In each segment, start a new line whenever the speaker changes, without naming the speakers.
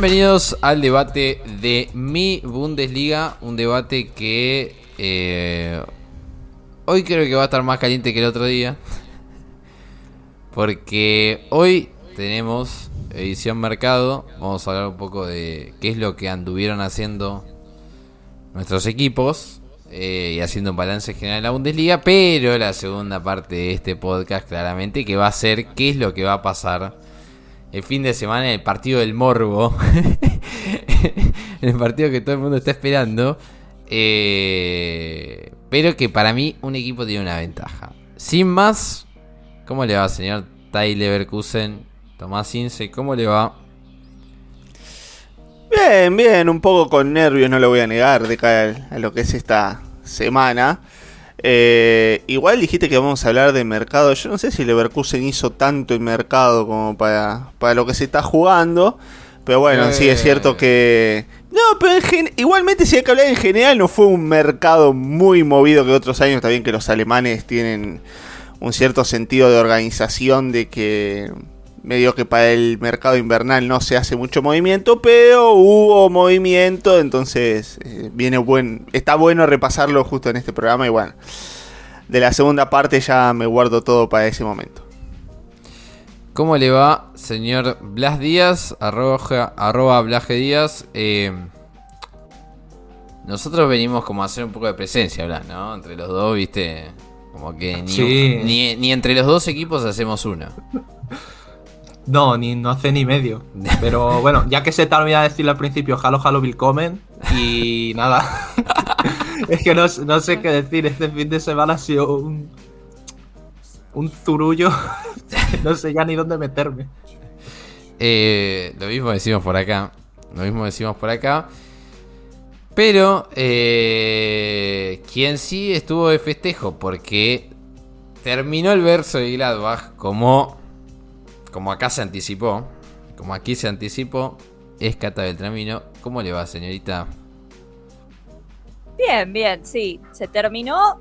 Bienvenidos al debate de mi Bundesliga, un debate que eh, hoy creo que va a estar más caliente que el otro día, porque hoy tenemos edición mercado, vamos a hablar un poco de qué es lo que anduvieron haciendo nuestros equipos eh, y haciendo un balance general de la Bundesliga, pero la segunda parte de este podcast claramente que va a ser qué es lo que va a pasar el fin de semana en el partido del Morbo, el partido que todo el mundo está esperando, eh, pero que para mí un equipo tiene una ventaja. Sin más, ¿cómo le va señor Tyler Leverkusen? Tomás Ince, ¿cómo le va?
Bien, bien, un poco con nervios, no lo voy a negar, de cara a lo que es esta semana. Eh, igual dijiste que vamos a hablar de mercado. Yo no sé si Leverkusen hizo tanto en mercado como para, para lo que se está jugando. Pero bueno, sí es cierto que... No, pero igualmente si hay que hablar en general, no fue un mercado muy movido que otros años. Está bien que los alemanes tienen un cierto sentido de organización de que medio que para el mercado invernal no se hace mucho movimiento, pero hubo movimiento, entonces eh, viene buen, está bueno repasarlo justo en este programa y bueno, de la segunda parte ya me guardo todo para ese momento.
¿Cómo le va, señor Blas Díaz? Arroba, arroba Díaz. Eh, nosotros venimos como a hacer un poco de presencia, Blas, ¿no? Entre los dos, viste. Como que ni, ni entre los dos equipos hacemos uno.
No, ni, no hace ni medio. Pero bueno, ya que se te olvidado decirle al principio, halo, halo, willkommen. Y nada. es que no, sé qué decir. Este fin de semana ha sido un. Un zurullo. no sé ya ni dónde meterme.
Eh, lo mismo decimos por acá. Lo mismo decimos por acá. Pero, eh, quien sí estuvo de festejo, porque terminó el verso de Gladbach como como acá se anticipó, como aquí se anticipó, es Cata Beltramino. ¿Cómo le va, señorita?
Bien, bien, sí. Se terminó,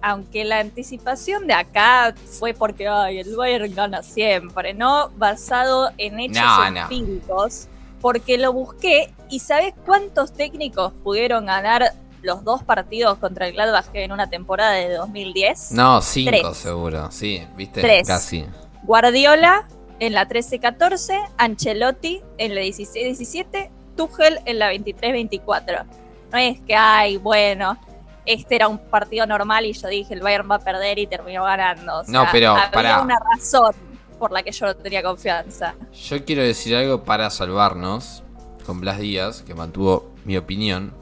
aunque la anticipación de acá fue porque ay, el Bayern gana siempre, ¿no? Basado en hechos empíricos. Porque lo busqué y ¿sabes cuántos técnicos pudieron ganar los dos partidos contra el Gladbach en una temporada de 2010?
No, cinco seguro, sí, viste, Tres. casi.
Guardiola, en la 13-14, Ancelotti en la 16-17, Tuchel en la 23-24. No es que, ay, bueno, este era un partido normal y yo dije el Bayern va a perder y terminó ganando.
no, pero
había
para...
una razón por la que yo no tenía confianza.
Yo quiero decir algo para salvarnos con Blas Díaz, que mantuvo mi opinión.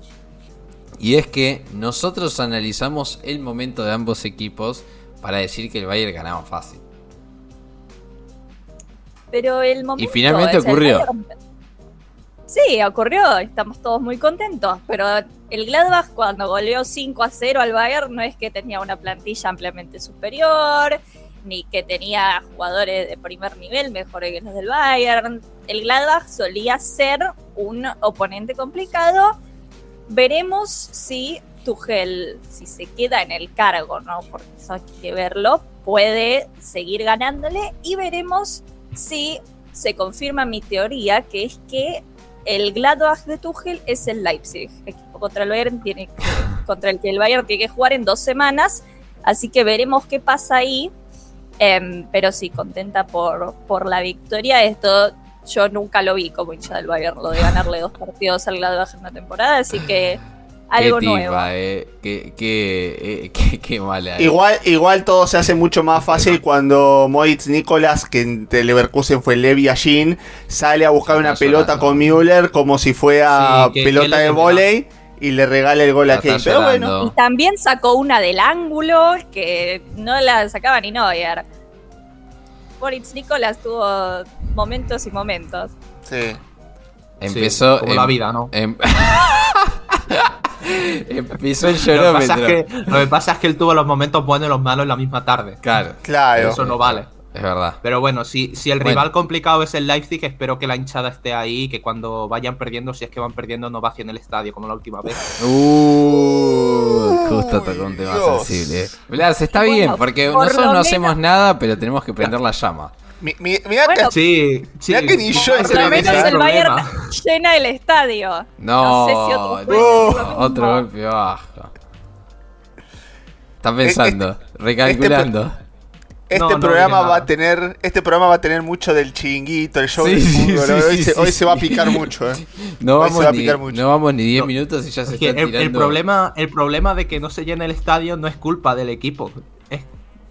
Y es que nosotros analizamos el momento de ambos equipos para decir que el Bayern ganaba fácil.
Pero el momento.
Y finalmente ocurrió.
Sí, ocurrió, estamos todos muy contentos, pero el Gladbach cuando goleó 5 a 0 al Bayern no es que tenía una plantilla ampliamente superior, ni que tenía jugadores de primer nivel mejores que los del Bayern. El Gladbach solía ser un oponente complicado. Veremos si Tuchel, si se queda en el cargo, ¿no? Porque eso hay que verlo, puede seguir ganándole y veremos si se confirma mi teoría, que es que el Gladbach de Tuchel es el Leipzig, equipo contra el Bayern tiene contra el que el Bayern tiene que jugar en dos semanas, así que veremos qué pasa ahí. Em, pero sí, contenta por, por la victoria. Esto yo nunca lo vi como hincha del Bayern, lo de ganarle dos partidos al Gladbach en una temporada, así que algo nuevo.
Eh. Qué, qué, eh, qué, mala.
Igual, igual todo se hace mucho más fácil cuando Moitz Nicolás, que en Leverkusen fue Levi Ajin, sale a buscar una pelota con Müller como si fuera pelota de volei y le regala el gol a Kane. Pero bueno.
Y también sacó una del ángulo que no la sacaba ni Neuer. Moritz Nicolás tuvo momentos y momentos.
Sí.
Empezó.
como la vida, ¿no?
Em- Empezó el llorómetro.
Lo que, lo que pasa es que él tuvo los momentos buenos y los malos en la misma tarde.
Claro.
Claro.
Eso no vale.
Es verdad.
Pero bueno, si, si el rival complicado es el Leipzig, espero que la hinchada esté ahí, que cuando vayan perdiendo, si es que van perdiendo, no vacíen el estadio como la última vez.
Uh, justo tocó un tema sensible. Blas, está bien, porque nosotros no hacemos nada, pero tenemos que prender la llama.
Mi- mi- mirá
Bueno,
que-
Sí, sí.
Mirá que ni yo
es el
Bayern llena el estadio.
No,
sé si otro
no, golpe bajo. Está pensando,
Este-
recalculando.
Este
No, no
programa va a tener, este programa va a tener mucho del chinguito, el show
Sí,
del
sí,
fútbol.
sí,
hoy
sí,
se,
sí,
hoy
sí.
se va a picar mucho, eh.
no,
hoy se va
vamos
a
ni,
picar mucho.
no vamos ni 10
No.
minutos y ya se está
el,
tirando.
el problema, el problema de que no se llene el estadio no es culpa del equipo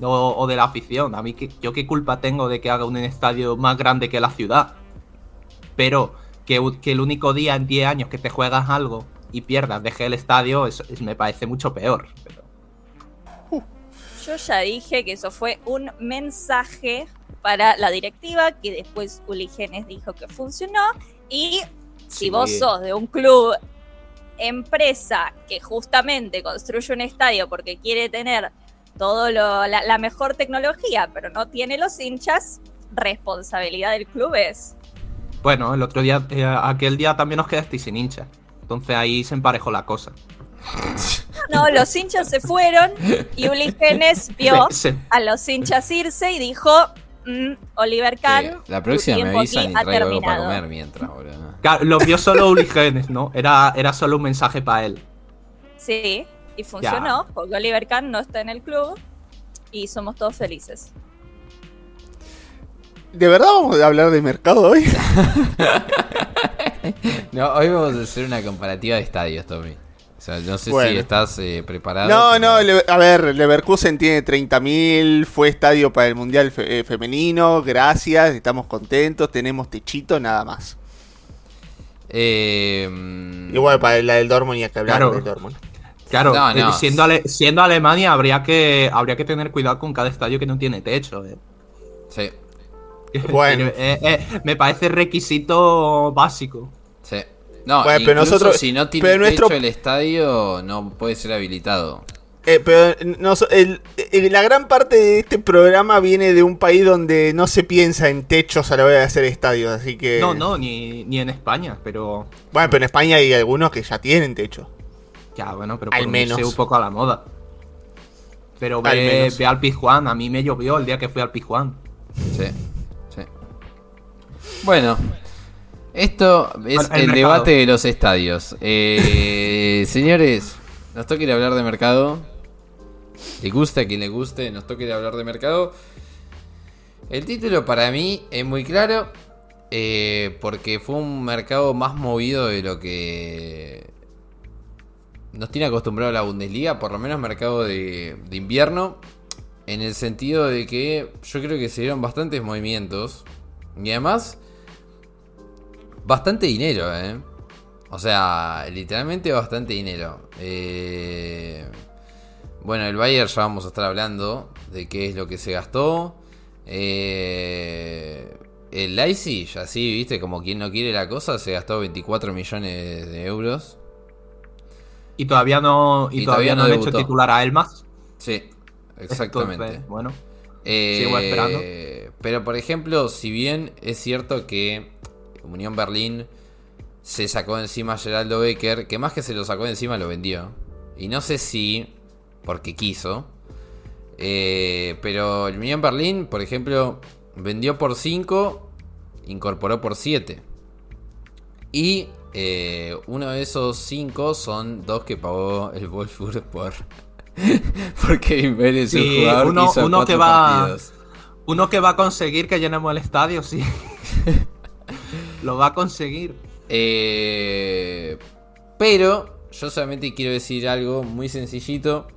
o, o de la afición. A mí, ¿yo qué culpa tengo de que haga un estadio más grande que la ciudad? Pero que, el único día en 10 años que te juegas algo y pierdas, deje el estadio, es- me parece mucho peor. Pero-
Yo ya dije que eso fue un mensaje para la directiva que después Uli Genes dijo que funcionó. Y si
Sí.
vos sos de un club empresa que justamente construye un estadio porque quiere tener todo lo, la, la mejor tecnología, pero no tiene los hinchas, responsabilidad del club es.
Bueno, el otro día, eh, aquel día también nos quedasteis sin hincha. Entonces ahí se emparejó la cosa.
No, los hinchas se fueron y Uli Genes vio a los hinchas irse y dijo, "Mm, Oliver Kahn,
la
tu
próxima me avisan y traigo algo para
terminado".
comer mientras, boludo.
Claro, lo vio solo Uli Genes, ¿no? Era, era solo un mensaje para él.
Sí, y funcionó, porque Oliver Kahn no está en el club y somos todos felices.
¿De verdad vamos a hablar de mercado hoy?
No, hoy vamos a hacer una comparativa de estadios, Tommy. O sea, no sé
Bueno.
si estás eh, preparado.
No, no, Le- a ver, Leverkusen tiene 30.000, fue estadio para el Mundial fe- eh, Femenino, gracias, estamos contentos, tenemos techito, nada más.
Eh, mm,
Igual para la del Dortmund y que hablar
Claro.
del Dortmund.
Claro,
No, no.
eh, Siendo, Ale- siendo Alemania habría que, habría que tener cuidado con cada estadio que no tiene techo. eh.
Sí,
Bueno.
Eh, eh, me parece requisito básico.
sí. No,
Bueno, pero nosotros-
si no tiene
pero nuestro-
techo el estadio, no puede ser habilitado.
Eh, pero nos- el- el- la gran parte de este programa viene de un país donde no se piensa en techos a la hora de hacer estadios, así que...
No, no, ni, ni en España, pero.
Bueno, pero en España hay algunos que ya tienen techo.
Ya, bueno, pero
Al
por unirse
menos.
un poco a la moda. Pero
Al
ve,
menos.
ve al Pizjuán, a mí me llovió el día que fui al Pizjuán.
Sí, sí. Bueno, esto es
Bueno, el
debate de los estadios. Eh, señores, nos toca ir a hablar de mercado. Le gusta a quien le guste, nos toca ir a hablar de mercado. El título para mí es muy claro. eh, porque fue un mercado más movido de lo que nos tiene acostumbrado la Bundesliga, por lo menos mercado de, de invierno. En el sentido de que yo creo que se dieron bastantes movimientos. Y además, bastante dinero, ¿eh? O sea, literalmente bastante dinero. Eh, bueno, el Bayern ya vamos a estar hablando de qué es lo que se gastó. Eh, el Leipzig, así, viste, como quien no quiere la cosa, se gastó 24 millones de euros.
Y todavía no, y
Y
todavía
todavía
no
no
han hecho titular a Elmas.
Sí, exactamente.
Entonces, bueno,
Eh,
Sigo esperando.
Pero por ejemplo, si bien es cierto que Unión Berlín se sacó encima a Geraldo Becker, que más que se lo sacó encima lo vendió. Y no sé si porque quiso. Eh, pero el Unión Berlín, por ejemplo, vendió por 5, incorporó por 7. Y eh, uno de esos 5 son dos que pagó el Wolfsburg por... Porque Kevin un
Sí,
jugador
uno-
que hizo
uno que va-
partidos.
uno que va a conseguir que llenemos el estadio, sí. Lo va a conseguir.
Eh, pero yo solamente quiero decir algo muy sencillito.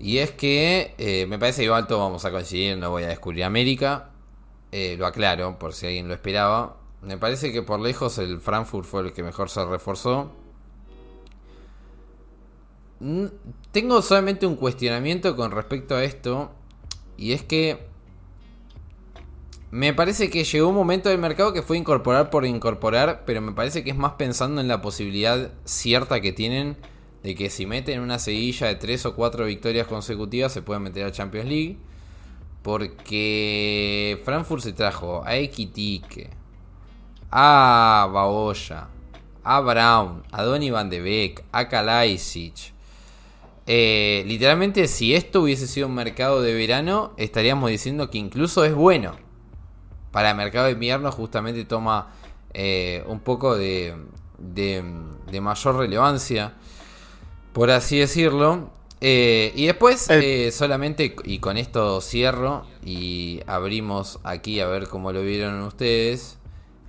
Y es que eh, me parece que igual todos vamos a coincidir, no voy a descubrir América. Eh, lo aclaro, por si alguien lo esperaba. Me parece que por lejos el Frankfurt fue el que mejor se reforzó. Mm, Tengo solamente un cuestionamiento con respecto a esto. Y es que me parece que llegó un momento del mercado que fue incorporar por incorporar, pero me parece que es más pensando en la posibilidad cierta que tienen de que si meten una seguilla de 3 o 4 victorias consecutivas se pueden meter a Champions League. Porque Frankfurt se trajo a Equitique, a Baoya, a Brown, a Donny Van de Beek, a Kalajdzic. Eh, literalmente, si esto hubiese sido un mercado de verano, estaríamos diciendo que incluso es bueno. para el mercado de invierno justamente toma eh, un poco de, de, mayor relevancia, por así decirlo. Eh, y después, solamente, y con esto cierro y abrimos aquí a ver cómo lo vieron ustedes.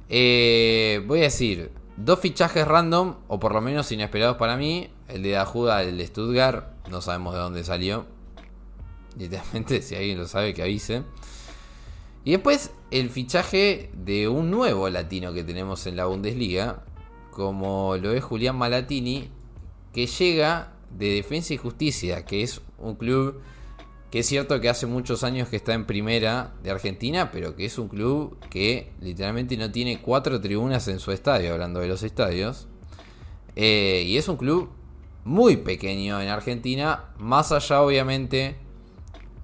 Voy a decir, dos fichajes random, o por lo menos inesperados para mí. El de Ajuda, el de Stuttgart, no sabemos de dónde salió. Literalmente, si alguien lo sabe, que avise. Y después el fichaje de un nuevo latino que tenemos en la Bundesliga, como lo es Julián Malatini, que llega de Defensa y Justicia, que es un club que es cierto que hace muchos años que está en primera de Argentina, pero que es un club que literalmente no tiene cuatro tribunas en su estadio, hablando de los estadios. Eh, y es un club muy pequeño en Argentina, más allá obviamente,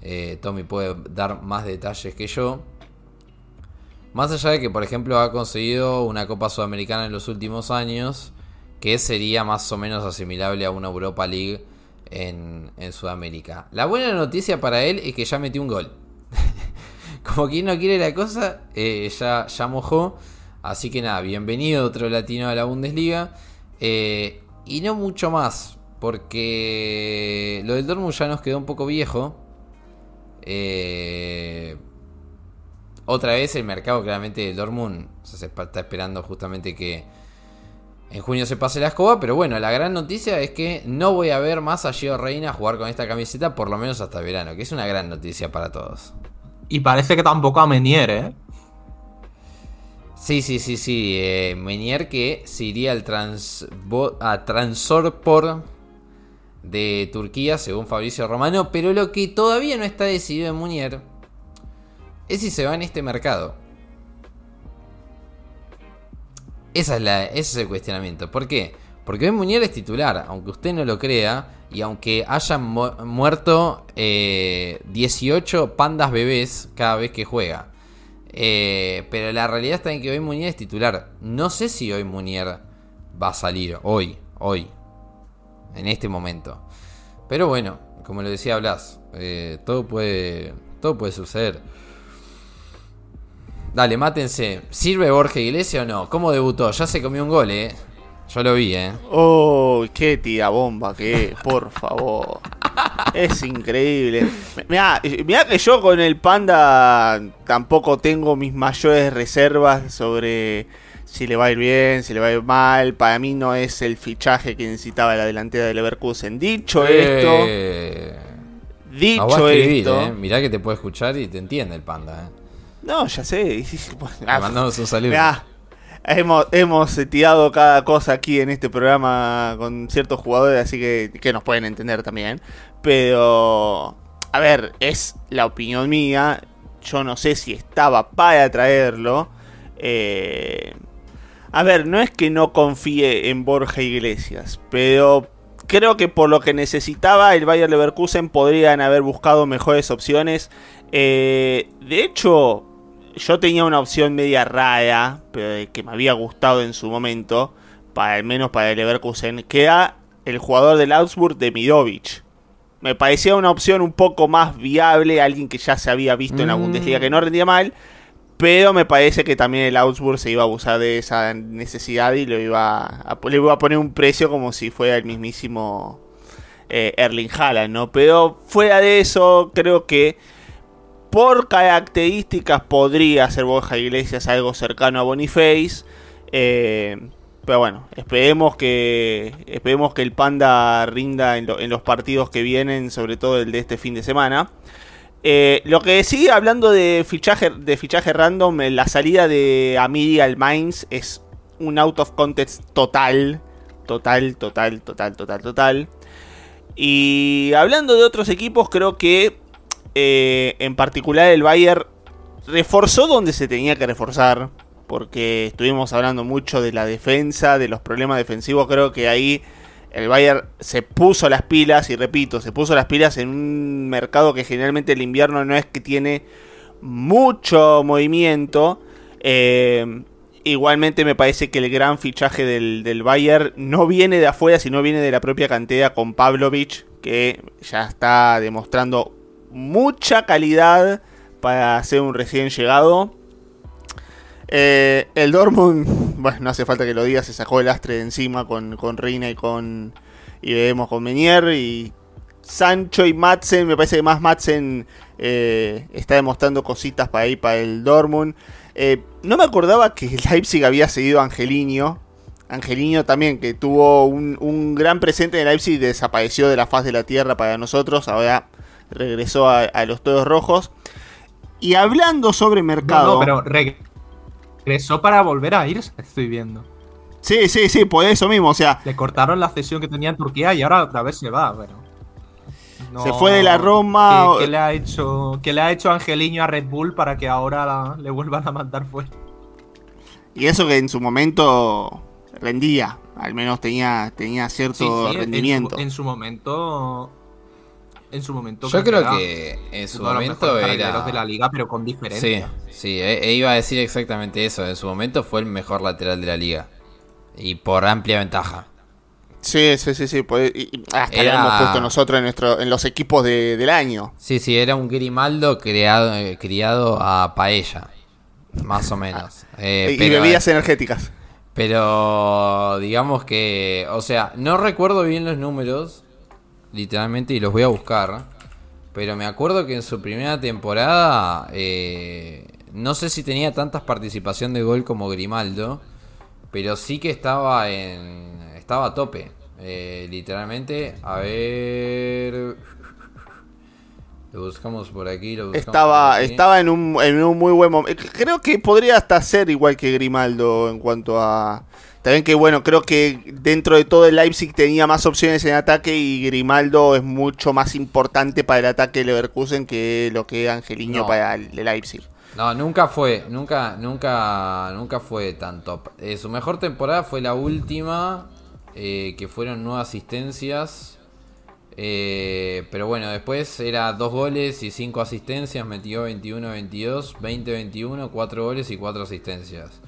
eh, Tommy puede dar más detalles que yo, más allá de que por ejemplo ha conseguido una Copa Sudamericana en los últimos años, que sería más o menos asimilable a una Europa League en, Sudamérica. La buena noticia para él es que ya metió un gol. Como quien no quiere la cosa, eh, ya, ya mojó. Así que nada, bienvenido otro latino a la Bundesliga. Eh, y no mucho más, porque lo del Dortmund ya nos quedó un poco viejo. Eh, otra vez el mercado claramente del Dortmund se está esperando justamente que en junio se pase la escoba, pero bueno, la gran noticia es que no voy a ver más a Gio Reina jugar con esta camiseta por lo menos hasta verano, que es una gran noticia para todos.
Y parece que tampoco a Menier, ¿eh?
Sí, sí, sí, sí. Eh, Menier que se iría al trans a Transorpor de Turquía, según Fabricio Romano. Pero lo que todavía no está decidido en Munier es si se va en este mercado. Esa es ese es el cuestionamiento. ¿Por qué? Porque Ben Munier es titular, aunque usted no lo crea, y aunque hayan muerto 18 eh, pandas bebés cada vez que juega. Eh, pero la realidad está en que hoy Munier es titular. No sé si hoy Munier va a salir. Hoy, hoy. En este momento. Pero bueno, como lo decía Blas, eh, todo, puede, todo puede suceder. Dale, mátense. ¿Sirve Borja Iglesias o no? ¿Cómo debutó? Ya se comió un gol, eh. Yo lo vi, eh.
Oh, qué tira bomba que por favor. Es increíble. Mira, que yo con el Panda tampoco tengo mis mayores reservas sobre si le va a ir bien, si le va a ir mal. Para mí no es el fichaje que necesitaba la delantera de Leverkusen. Dicho eh, esto.
Dicho esto. Eh. Mirá que te puede escuchar y te entiende el Panda. Eh.
No, ya sé.
Le mandamos un saludo.
Hemos, hemos tirado cada cosa aquí en este programa con ciertos jugadores, así que, que nos pueden entender también. Pero, a ver, es la opinión mía. Yo no sé si estaba para traerlo. Eh, a ver, no es que no confíe en Borja Iglesias, pero creo que por lo que necesitaba el Bayer Leverkusen podrían haber buscado mejores opciones. Eh, de hecho, yo tenía una opción media rara, pero que me había gustado en su momento, para al menos para el Leverkusen, que era el jugador del Augsburg de Midovic. Me parecía una opción un poco más viable, alguien que ya se había visto en la Bundesliga que no rendía mal, pero me parece que también el Augsburg se iba a abusar de esa necesidad y lo iba a, le iba a poner un precio como si fuera el mismísimo eh, Erling Haaland, ¿no? Pero fuera de eso, creo que por características podría ser Borja Iglesias algo cercano a Boniface. Eh, pero bueno, esperemos que esperemos que el Panda rinda en, los partidos que vienen, sobre todo el de este fin de semana. Eh, lo que sigue hablando de fichaje, de fichaje random, la salida de Amiri al Mainz es un out of context total. Total, total, total, total, total. Y hablando de otros equipos, creo que eh, en particular el Bayern reforzó donde se tenía que reforzar. Porque estuvimos hablando mucho de la defensa, de los problemas defensivos. Creo que ahí el Bayern se puso las pilas, y repito, se puso las pilas en un mercado que generalmente el invierno no es que tiene mucho movimiento. Eh, igualmente me parece que el gran fichaje del, del, Bayern no viene de afuera, sino viene de la propia cantera con Pavlovich, que ya está demostrando mucha calidad para ser un recién llegado. Eh, el Dortmund, bueno, no hace falta que lo diga, se sacó el astre de encima con, con Reina y con. Y vemos con Menier y Sancho y Madsen. Me parece que más Madsen eh, está demostrando cositas para ir para el Dortmund. Eh, no me acordaba que Leipzig había seguido a Angelino. Angelino también, que tuvo un, un gran presente en Leipzig y desapareció de la faz de la tierra para nosotros. Ahora regresó a, a los Todos Rojos. Y hablando sobre mercado.
No, no, pero regresó para volver a irse, estoy viendo.
Sí, sí, sí, por eso mismo, o sea.
Le cortaron la cesión que tenía en Turquía y ahora otra vez se va, pero.
No, se fue de la Roma.
¿Qué, qué le ha hecho, qué le ha hecho Angeliño a Red Bull para que ahora la, le vuelvan a mandar fuera?
Y eso que en su momento rendía, al menos tenía, tenía cierto
sí, sí,
rendimiento.
En su, en su, momento. En su momento.
Yo creo que en su momento era.
de la liga, pero con diferencia.
Sí, sí, e, e iba a decir exactamente eso. En su momento fue el mejor lateral de la liga. Y por amplia ventaja.
Sí, sí, sí, sí. Pues, y hasta era... lo hemos puesto nosotros en nuestro, en los equipos de, del año.
Sí, sí, era un Grimaldo creado, eh, criado a paella. Más o menos.
Eh, y pero, bebidas energéticas.
Pero digamos que. O sea, no recuerdo bien los números. Literalmente, y los voy a buscar. Pero me acuerdo que en su primera temporada. Eh, no sé si tenía tantas participación de gol como Grimaldo. Pero sí que estaba en estaba a tope. Eh, literalmente, a ver. Lo buscamos por aquí. Lo buscamos
estaba,
por aquí.
estaba en un, en un muy buen momento. Creo que podría hasta ser igual que Grimaldo en cuanto a. También que bueno, creo que dentro de todo el Leipzig tenía más opciones en ataque y Grimaldo es mucho más importante para el ataque de Leverkusen que lo que Angeliño no. para el Leipzig.
No, nunca fue, nunca, nunca, nunca fue tan top. Eh, su mejor temporada fue la última, eh, que fueron nueve asistencias. Eh, pero bueno, después era dos goles y cinco asistencias, metió 21-22, 20-21, cuatro goles y cuatro asistencias.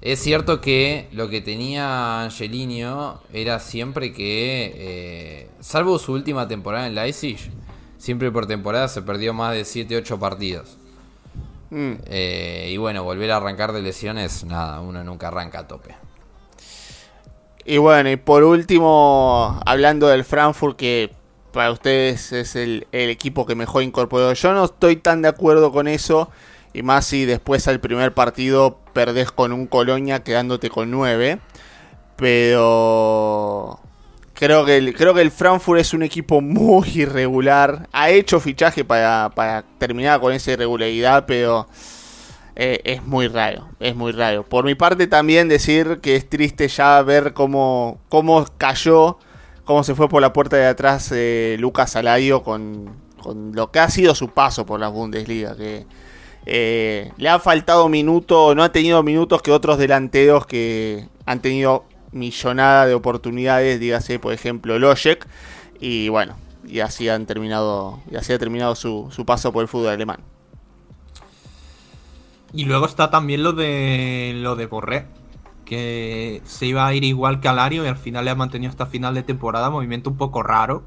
Es cierto que lo que tenía Angelino era siempre que, eh, salvo su última temporada en Leipzig, siempre por temporada se perdió más de 7-8 partidos. Mm. Eh, y bueno, volver a arrancar de lesiones, nada, uno nunca arranca a tope.
Y bueno, y por último, hablando del Frankfurt, que para ustedes es el, el, equipo que mejor incorporó. Yo no estoy tan de acuerdo con eso. Y más si después al primer partido perdés con un Colonia quedándote con 9. Pero creo que, el, creo que el Frankfurt es un equipo muy irregular. Ha hecho fichaje para, para terminar con esa irregularidad, pero eh, es muy raro, es muy raro. Por mi parte también decir que es triste ya ver cómo, cómo cayó, cómo se fue por la puerta de atrás eh, Lucas Aladio con, con, lo que ha sido su paso por la Bundesliga. Que eh, le ha faltado minutos, no ha tenido minutos que otros delanteros que han tenido millonada de oportunidades, dígase por ejemplo Lojek. Y bueno, y así han terminado, y así ha terminado su, su paso por el fútbol alemán.
Y luego está también lo de lo de Borré, que se iba a ir igual que Alario y al final le ha mantenido hasta final de temporada, movimiento un poco raro,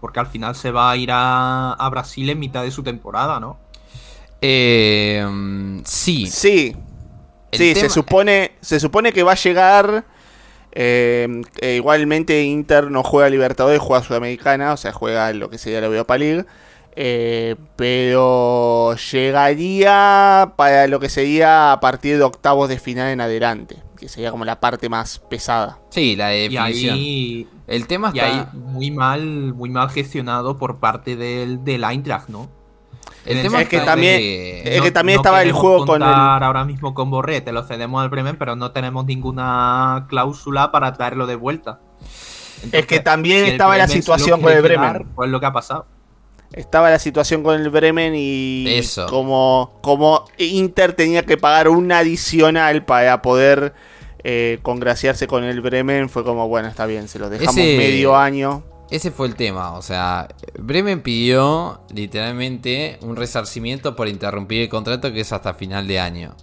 porque al final se va a ir a, a Brasil en mitad de su temporada, ¿no?
Eh, sí.
Sí. El sí, tema... se supone se supone que va a llegar eh, eh, igualmente Inter no juega Libertadores, juega Sudamericana, o sea, juega lo que sería la Europa League. Eh, pero llegaría para lo que sería a partir de octavos de final en adelante, que sería como la parte más pesada.
Sí, la definición.
Y ahí,
el tema
está y ahí muy mal, muy mal gestionado por parte del, del Eintracht, ¿no?
El tema es que también, que... es que también no, estaba el juego con el...
ahora mismo con Borré, te lo cedemos al Bremen, pero no tenemos ninguna cláusula para traerlo de vuelta.
Entonces, es que también si estaba la situación con el Bremen.
Pues lo que ha pasado
estaba la situación con el Bremen y
Eso.
como como Inter tenía que pagar una adicional para poder eh, congraciarse con el Bremen fue como bueno está bien se lo dejamos ese, medio año
ese fue el tema o sea Bremen pidió literalmente un resarcimiento por interrumpir el contrato que es hasta final de año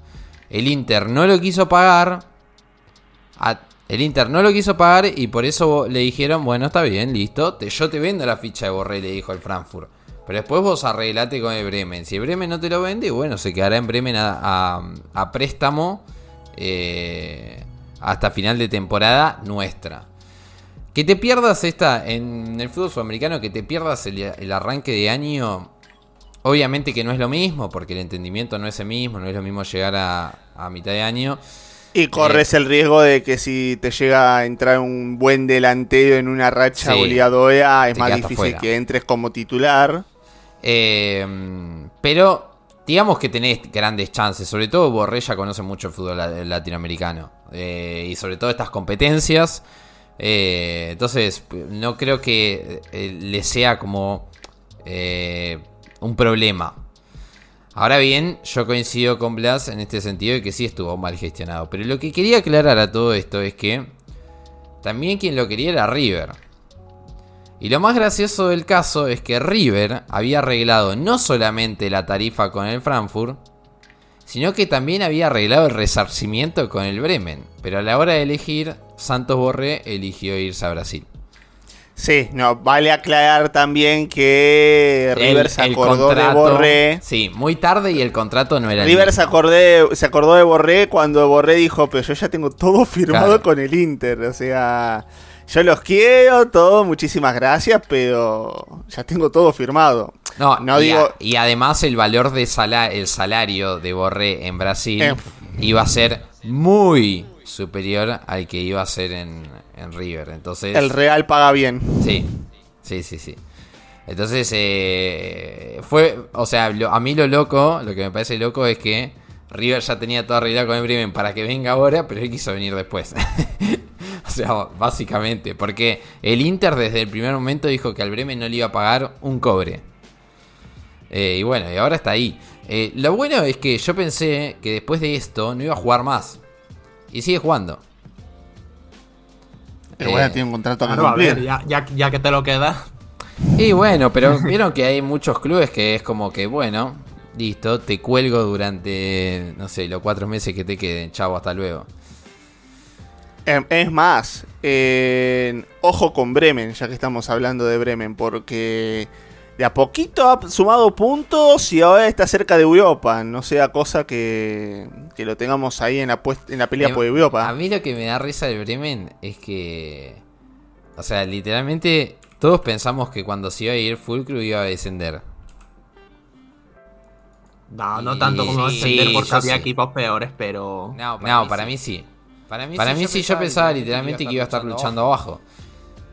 el Inter no lo quiso pagar el Inter no lo quiso pagar y por eso le dijeron, bueno, está bien, listo, te, yo te vendo la ficha de Borré, le dijo el Frankfurt. Pero después vos arreglate con el Bremen. Si el Bremen no te lo vende, bueno, se quedará en Bremen a, a, préstamo eh, hasta final de temporada nuestra. Que te pierdas esta, en el fútbol sudamericano, que te pierdas el, arranque de año, obviamente que no es lo mismo, porque el entendimiento no es el mismo, no es lo mismo llegar a, mitad de año.
Y corres eh, el riesgo de que si te llega a entrar un buen delantero en una racha goleadora, es más difícil que entres como titular.
Eh, pero digamos que tenés grandes chances, sobre todo Borrella conoce mucho el fútbol latinoamericano eh, y sobre todo estas competencias. Eh, entonces, no creo que eh, le sea como eh, un problema. Ahora bien, yo coincido con Blas en este sentido de que sí estuvo mal gestionado. Pero lo que quería aclarar a todo esto es que también quien lo quería era River. Y lo más gracioso del caso es que River había arreglado no solamente la tarifa con el Frankfurt, sino que también había arreglado el resarcimiento con el Bremen. Pero a la hora de elegir, Santos Borré eligió irse a Brasil.
Sí, no, vale aclarar también que River se acordó de Borré.
Sí, muy tarde y el contrato no era
River se, acordé, se acordó de Borré cuando Borré dijo, pero yo ya tengo todo firmado con el Inter. O sea, yo los quiero, todo, muchísimas gracias, pero ya tengo todo firmado.
No, no y digo. y además el valor de el salario de Borré en Brasil eh. iba a ser muy superior al que iba a ser en, River. Entonces.
El Real paga bien.
Sí, sí, sí, sí. Entonces, eh, fue. O sea, a mí lo loco, lo que me parece loco es que River ya tenía toda arreglada con el Bremen para que venga ahora, pero él quiso venir después. o sea, básicamente. Porque el Inter desde el primer momento dijo que al Bremen no le iba a pagar un cobre. Eh, y bueno, y ahora está ahí. Eh, lo bueno es que yo pensé que después de esto no iba a jugar más. Y sigue jugando.
Pero bueno, eh, tiene un contrato que cumplir.
ya, que te lo queda.
Y bueno, pero vieron que hay muchos clubes que es como que, bueno, listo, te cuelgo durante, no sé, los cuatro meses que te queden. Chavo, hasta luego.
Em, es más, ojo con Bremen, ya que estamos hablando de Bremen, porque de a poquito ha sumado puntos y ahora está cerca de Europa. No sea cosa que, que lo tengamos ahí en la, en la pelea por Europa.
A mí lo que me da risa de Bremen es que. O sea, literalmente todos pensamos que cuando se iba a ir Fulcrum iba a descender.
No, no tanto como descender porque había equipos peores, pero.
No, para, mí, sí. Para mí, sí, yo pensaba literalmente que iba a estar luchando abajo.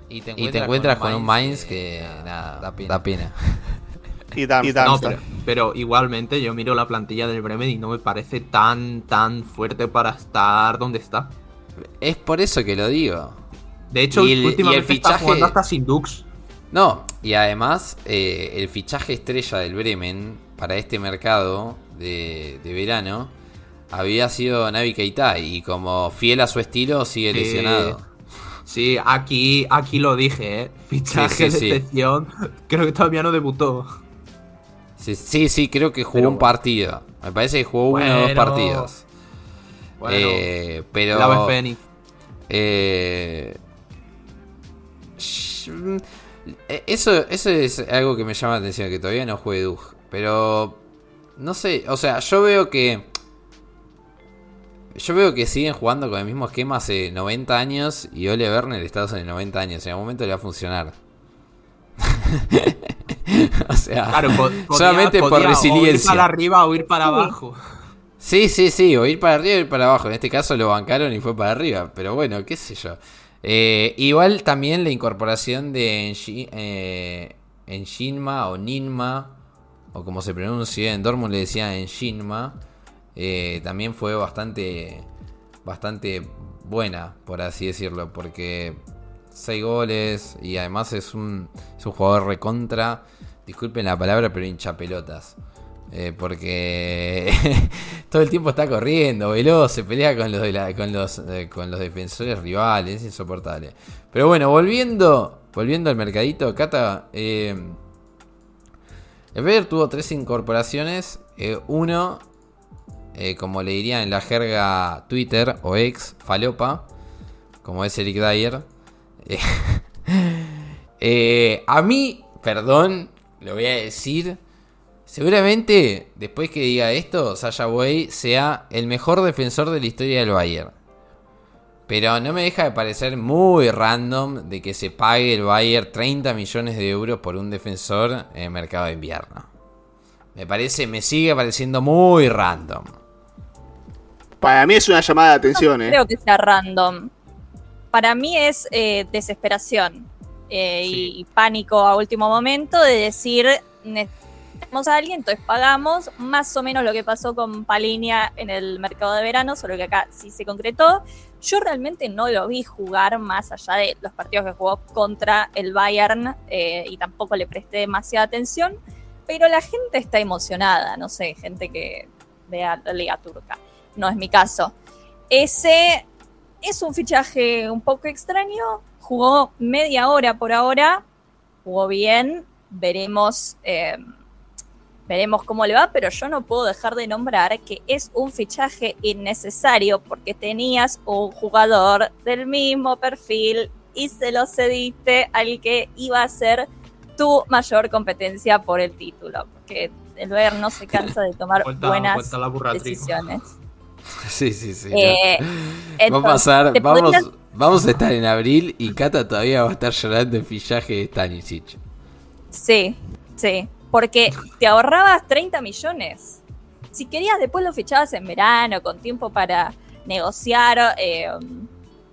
Y te encuentras, con, un Mainz que, nada, da pena.
Y,
pero, igualmente yo miro la plantilla del Bremen y no me parece tan, tan fuerte para estar donde está.
Es por eso que lo digo.
De hecho, últimamente está jugando hasta sin Dux.
No, y además eh, el fichaje estrella del Bremen para este mercado de, verano había sido Navi Keita y como fiel a su estilo sigue lesionado.
Sí, aquí, aquí lo dije, ¿eh? Fichaje de excepción. Creo que todavía no debutó.
Sí, sí, creo que jugó un partido. Me parece que jugó uno o dos partidos. Bueno, eh, pero.
Fénix.
Eh, eso, eso es algo que me llama la atención, que todavía no juegue Doug. Pero. No sé, o sea, yo veo que yo veo que siguen jugando con el mismo esquema hace 90 años y Ole Werner está hace 90 años. En algún momento le va a funcionar. o sea, solamente por resiliencia. ir
para arriba o ir para abajo.
Sí, sí, sí, o ir para arriba o ir para abajo. En este caso lo bancaron y fue para arriba. Pero bueno, qué sé yo. Eh, igual también la incorporación de eh, Shinma o Ninma, o como se pronuncia, en Dortmund le decía Shinma eh, también fue bastante, bastante buena, por así decirlo, porque 6 goles y además es un, jugador recontra, disculpen la palabra, pero hincha pelotas. Eh, porque todo el tiempo está corriendo, veloz, se pelea con los, con los, eh, con los defensores rivales, es insoportable. Pero bueno, volviendo, volviendo al mercadito, Cata, eh, el Ver tuvo tres incorporaciones. uno eh, como le dirían en la jerga Twitter o ex, falopa, como es Eric Dyer. Eh, a mí, perdón, lo voy a decir. Seguramente, después que diga esto, Sasha Way sea el mejor defensor de la historia del Bayern. Pero no me deja de parecer muy random de que se pague el Bayern 30 millones de euros por un defensor en el mercado de invierno. Me parece, me sigue pareciendo muy random.
Para mí es una llamada de atención,
no
¿eh?
creo que sea random. Para mí es eh, desesperación eh, y, y pánico a último momento de decir necesitamos a alguien, entonces pagamos más o menos lo que pasó con Palinia en el mercado de verano, solo que acá sí se concretó. Yo realmente no lo vi jugar más allá de los partidos que jugó contra el Bayern eh, y tampoco le presté demasiada atención, pero la gente está emocionada, no sé, gente que vea la Liga Turca, no es mi caso. Ese es un fichaje un poco extraño, jugó media hora por ahora, jugó bien, veremos, eh, veremos cómo le va, pero yo no puedo dejar de nombrar que es un fichaje innecesario porque tenías un jugador del mismo perfil y se lo cediste al que iba a ser tu mayor competencia por el título, porque el Bayern no se cansa de tomar buenas
trigo.
Sí, sí, sí.
Eh,
Va a pasar, vamos,
podrías-
vamos a estar en abril y Kata todavía va a estar llorando el fichaje de Stanisic.
Sí, sí. Porque te ahorrabas 30 millones. Si querías, después lo fichabas en verano, con tiempo para negociar eh,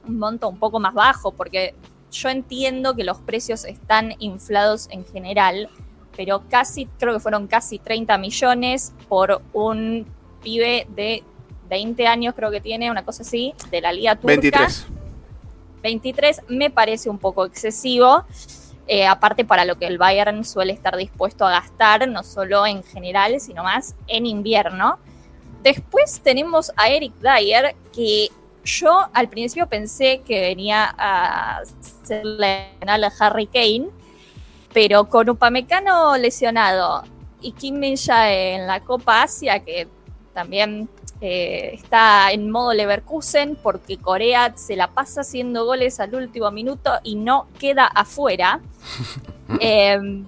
un monto un poco más bajo, porque yo entiendo que los precios están inflados en general, pero casi, creo que fueron casi 30 millones por un pibe de 20 años, creo que tiene, una cosa así, de la Liga Turca.
23.
23 me parece un poco excesivo, eh, aparte para lo que el Bayern suele estar dispuesto a gastar, no solo en general, sino más en invierno. Después tenemos a Eric Dyer, que yo al principio pensé que venía a ser la final a Harry Kane, pero con Upamecano lesionado y Kim Min en la Copa Asia, que también eh, está en modo Leverkusen porque Corea se la pasa haciendo goles al último minuto y no queda afuera. Eh,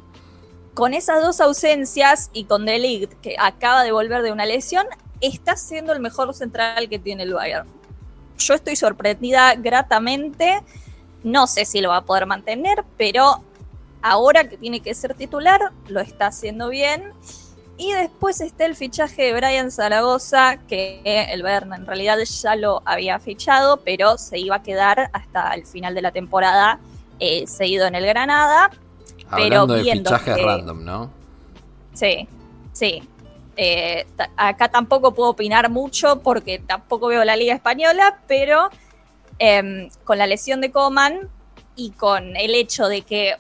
con esas dos ausencias y con De Ligt, que acaba de volver de una lesión, está siendo el mejor central que tiene el Bayern. Yo estoy sorprendida gratamente. No sé si lo va a poder mantener, pero ahora que tiene que ser titular, lo está haciendo bien. Y después está el fichaje de Brian Zaragoza, que el Bayern en realidad ya lo había fichado, pero se iba a quedar hasta el final de la temporada eh, seguido en el Granada. Pero
Hablando de
viendo
fichajes
que-
random, ¿no?
Sí, sí. Eh, acá tampoco puedo opinar mucho porque tampoco veo la Liga Española, pero em, con la lesión de Coman y con el hecho de que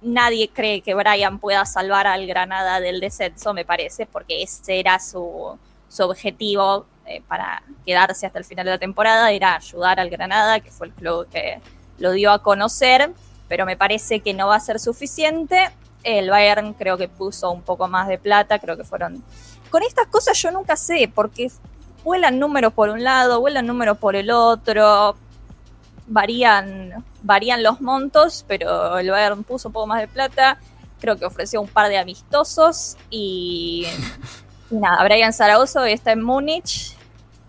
nadie cree que Brian pueda salvar al Granada del descenso, me parece, porque ese era su, su objetivo eh, para quedarse hasta el final de la temporada, era ayudar al Granada, que fue el club que lo dio a conocer, pero me parece que no va a ser suficiente. El Bayern creo que puso un poco más de plata, creo que fueron... Con estas cosas yo nunca sé, porque vuelan números por un lado, vuelan números por el otro, varían, varían los montos, pero el Bayern puso un poco más de plata, creo que ofreció un par de amistosos y, y nada, Brian Zaragoza está en Múnich.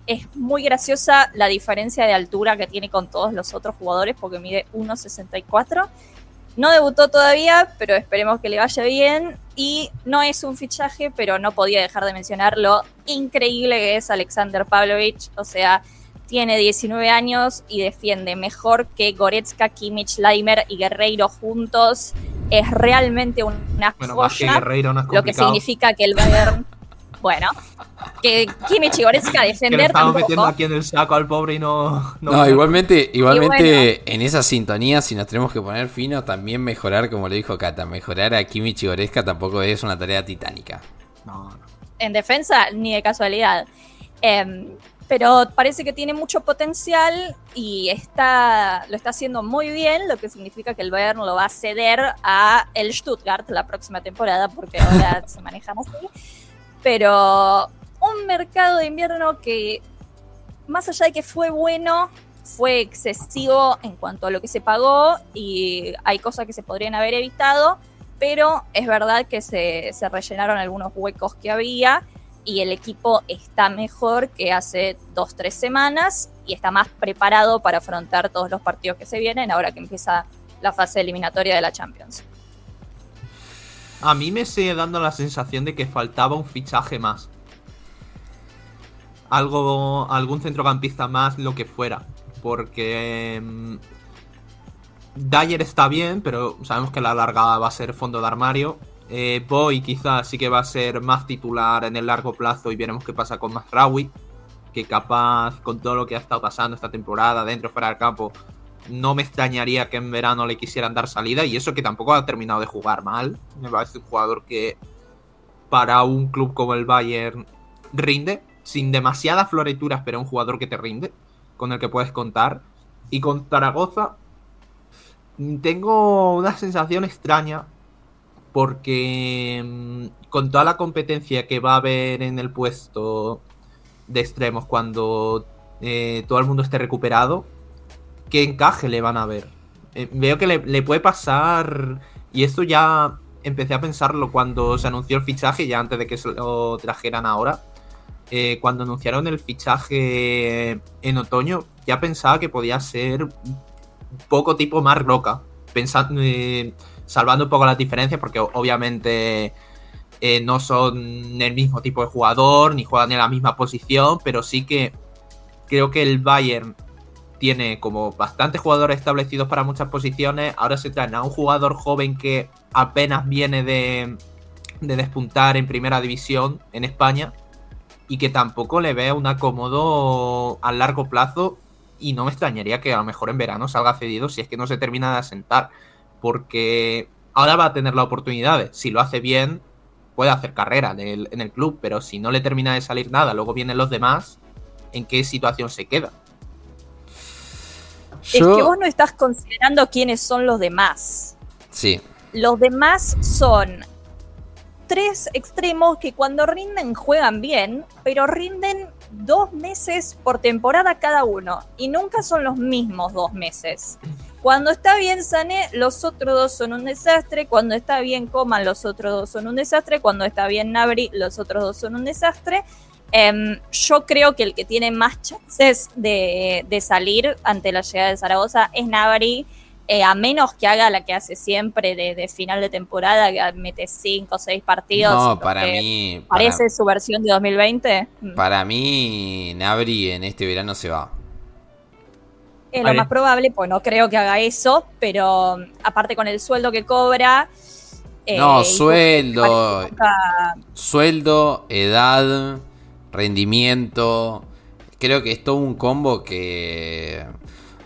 Es muy graciosa la diferencia de altura que tiene con todos los otros jugadores porque mide 1,64. No debutó todavía, pero esperemos que le vaya bien. Y no es un fichaje, pero no podía dejar de mencionar lo increíble que es Alexander Pavlovich. O sea, tiene 19 años y defiende mejor que Goretzka, Kimmich, Leimer y Guerreiro juntos. Es realmente una
Bueno, más que
joya,
Guerreiro no es
lo que significa que el Bayern... Bueno, que Kimmich y Goretzka
que
defender
estamos metiendo aquí en el saco al pobre y no...
No, igualmente, igualmente
bueno.
en esa sintonía, si nos tenemos que poner fino, también mejorar, como le dijo Kata, mejorar a Kimmich y Goretzka tampoco es una tarea titánica.
No, no.
en defensa ni de casualidad. Em, pero parece que tiene mucho potencial y está, lo está haciendo muy bien, lo que significa que el Bayern lo va a ceder a el Stuttgart la próxima temporada, porque ahora se manejan así. Pero un mercado de invierno que, más allá de que fue bueno, fue excesivo en cuanto a lo que se pagó y hay cosas que se podrían haber evitado. pero es verdad que se, se rellenaron algunos huecos que había y el equipo está mejor que hace dos, tres semanas y está más preparado para afrontar todos los partidos que se vienen ahora que empieza la fase eliminatoria de la Champions.
A mí me sigue dando la sensación de que faltaba un fichaje más. Algo, algún centrocampista más, lo que fuera. Porque mm, Dyer está bien, pero sabemos que la largada va a ser fondo de armario. Eh, Boy quizás sí que va a ser más titular en el largo plazo y veremos qué pasa con Masraoui. Que capaz, con todo lo que ha estado pasando esta temporada, dentro fuera del campo, no me extrañaría que en verano le quisieran dar salida. Y eso que tampoco ha terminado de jugar mal. Me parece un jugador que para un club como el Bayern rinde. Sin demasiadas florituras, pero un jugador que te rinde. Con el que puedes contar. Y con Zaragoza tengo una sensación extraña porque mm, con toda la competencia que va a haber en el puesto de extremos cuando eh, todo el mundo esté recuperado, ¿qué encaje le van a ver? Eh, veo que le, puede pasar, y esto ya empecé a pensarlo cuando se anunció el fichaje, ya antes de que se lo trajeran ahora. Eh, cuando anunciaron el fichaje en otoño, ya pensaba que podía ser poco tipo más roca. Pensando, salvando un poco las diferencias, porque obviamente eh, no son el mismo tipo de jugador, ni juegan en la misma posición, pero sí que creo que el Bayern tiene como bastantes jugadores establecidos para muchas posiciones. Ahora se traen a un jugador joven que apenas viene de, de despuntar en primera división en España y que tampoco le ve un acomodo a largo plazo y no me extrañaría que a lo mejor en verano salga cedido si es que no se termina de asentar, porque ahora va a tener la oportunidad, si lo hace bien, puede hacer carrera en el, club, pero si no le termina de salir nada, luego vienen los demás, ¿en qué situación se queda?
Es que vos no estás considerando quiénes son los demás.
Sí.
Los demás son tres extremos que cuando rinden juegan bien, pero rinden dos meses por temporada cada uno y nunca son los mismos dos meses. Cuando está bien Sané, los otros dos son un desastre. Cuando está bien Coman, los otros dos son un desastre. Cuando está bien Nabri, los otros dos son un desastre. Em, yo creo que el que tiene más chances de, de, salir ante la llegada de Zaragoza es Nabri. Eh, a menos que haga la que hace siempre de, final de temporada, que mete 5 o 6 partidos.
No, para mí.
¿Parece su versión de 2020?
Mm. Para mí, Nabri en este verano se va.
Es lo más probable, pues no creo que haga eso, pero mm, aparte con el sueldo que cobra.
Eh, no, sueldo. Sueldo, edad, rendimiento. Creo que es todo un combo que.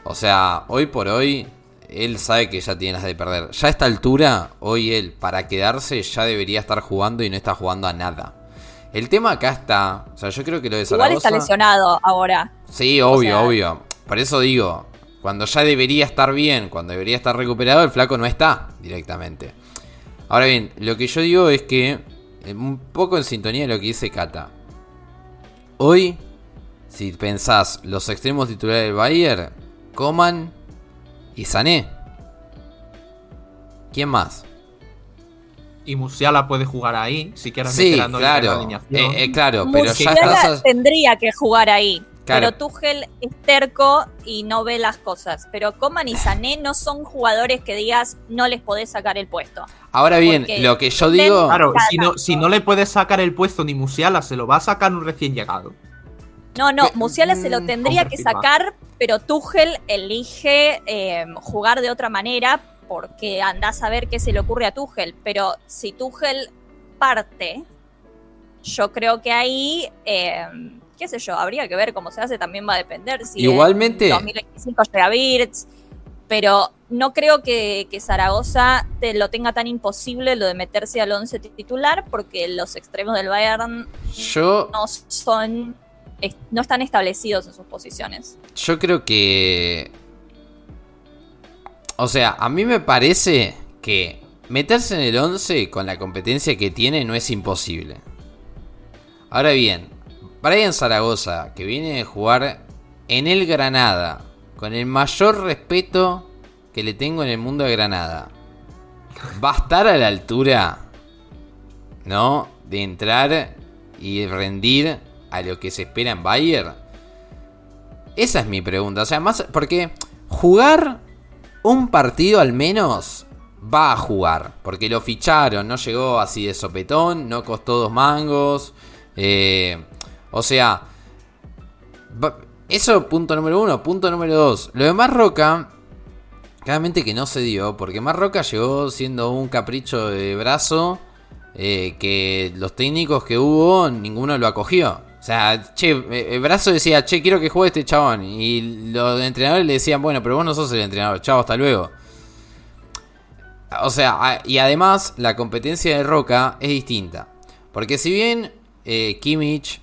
O sea, hoy por hoy él sabe que ya tiene las de perder. Ya a esta altura, hoy él, para quedarse, ya debería estar jugando y no está jugando a nada. El tema acá está. O sea, yo creo que lo de Zaragoza.
Igual está lesionado ahora.
Sí, obvio, obvio. Por eso digo, cuando ya debería estar bien, cuando debería estar recuperado, el flaco no está directamente. Ahora bien, lo que yo digo es que, eh, un poco en sintonía de lo que dice Kata. Hoy, si pensás los extremos titulares del Bayern, Coman y Sané. ¿Quién más?
Y Musiala puede jugar ahí, si quieres
sí, claro, la eh, eh, claro, pero ya
estás... tendría que jugar ahí. Pero Tuchel es terco y no ve las cosas. Pero Coman y Sané no son jugadores que digas no les podés sacar el puesto.
Ahora bien, lo que yo digo.
Claro, si no, si no le puedes sacar el puesto ni Musiala, se lo va a sacar un recién llegado.
No, no, Musiala se lo mm, tendría que sacar, pero Tuchel elige eh, jugar de otra manera porque andás a ver qué se le ocurre a Tuchel. Pero si Tuchel parte, yo creo que ahí, eh, qué sé yo, habría que ver cómo se hace, también va a depender. Si
Igualmente.
En 2025 llega Birds, pero no creo que, que, Zaragoza te lo tenga tan imposible lo de meterse al 11 titular porque los extremos del Bayern
yo,
no son no están establecidos en sus posiciones.
Yo creo que... O sea, a mí me parece que meterse en el 11 con la competencia que tiene no es imposible. Ahora bien, Brian Zaragoza, que viene de jugar en el Granada, con el mayor respeto que le tengo en el mundo de Granada. va a estar a la altura, ¿no? De entrar y rendir a lo que se espera en Bayern. Esa es mi pregunta. O sea, más porque jugar un partido al menos va a jugar. Porque lo ficharon, no llegó así de sopetón, no costó dos mangos. Eh, o sea, eso punto número uno. Punto número dos. Lo de Marroca, claramente que no se dio. Porque Marroca llegó siendo un capricho de brazo. Eh, que los técnicos que hubo, ninguno lo acogió. O sea, che, el brazo decía, che, quiero que juegue este chabón. Y los entrenadores le decían, bueno, pero vos no sos el entrenador, chao, hasta luego. O sea, y además la competencia de Roca es distinta. Porque si bien eh, Kimmich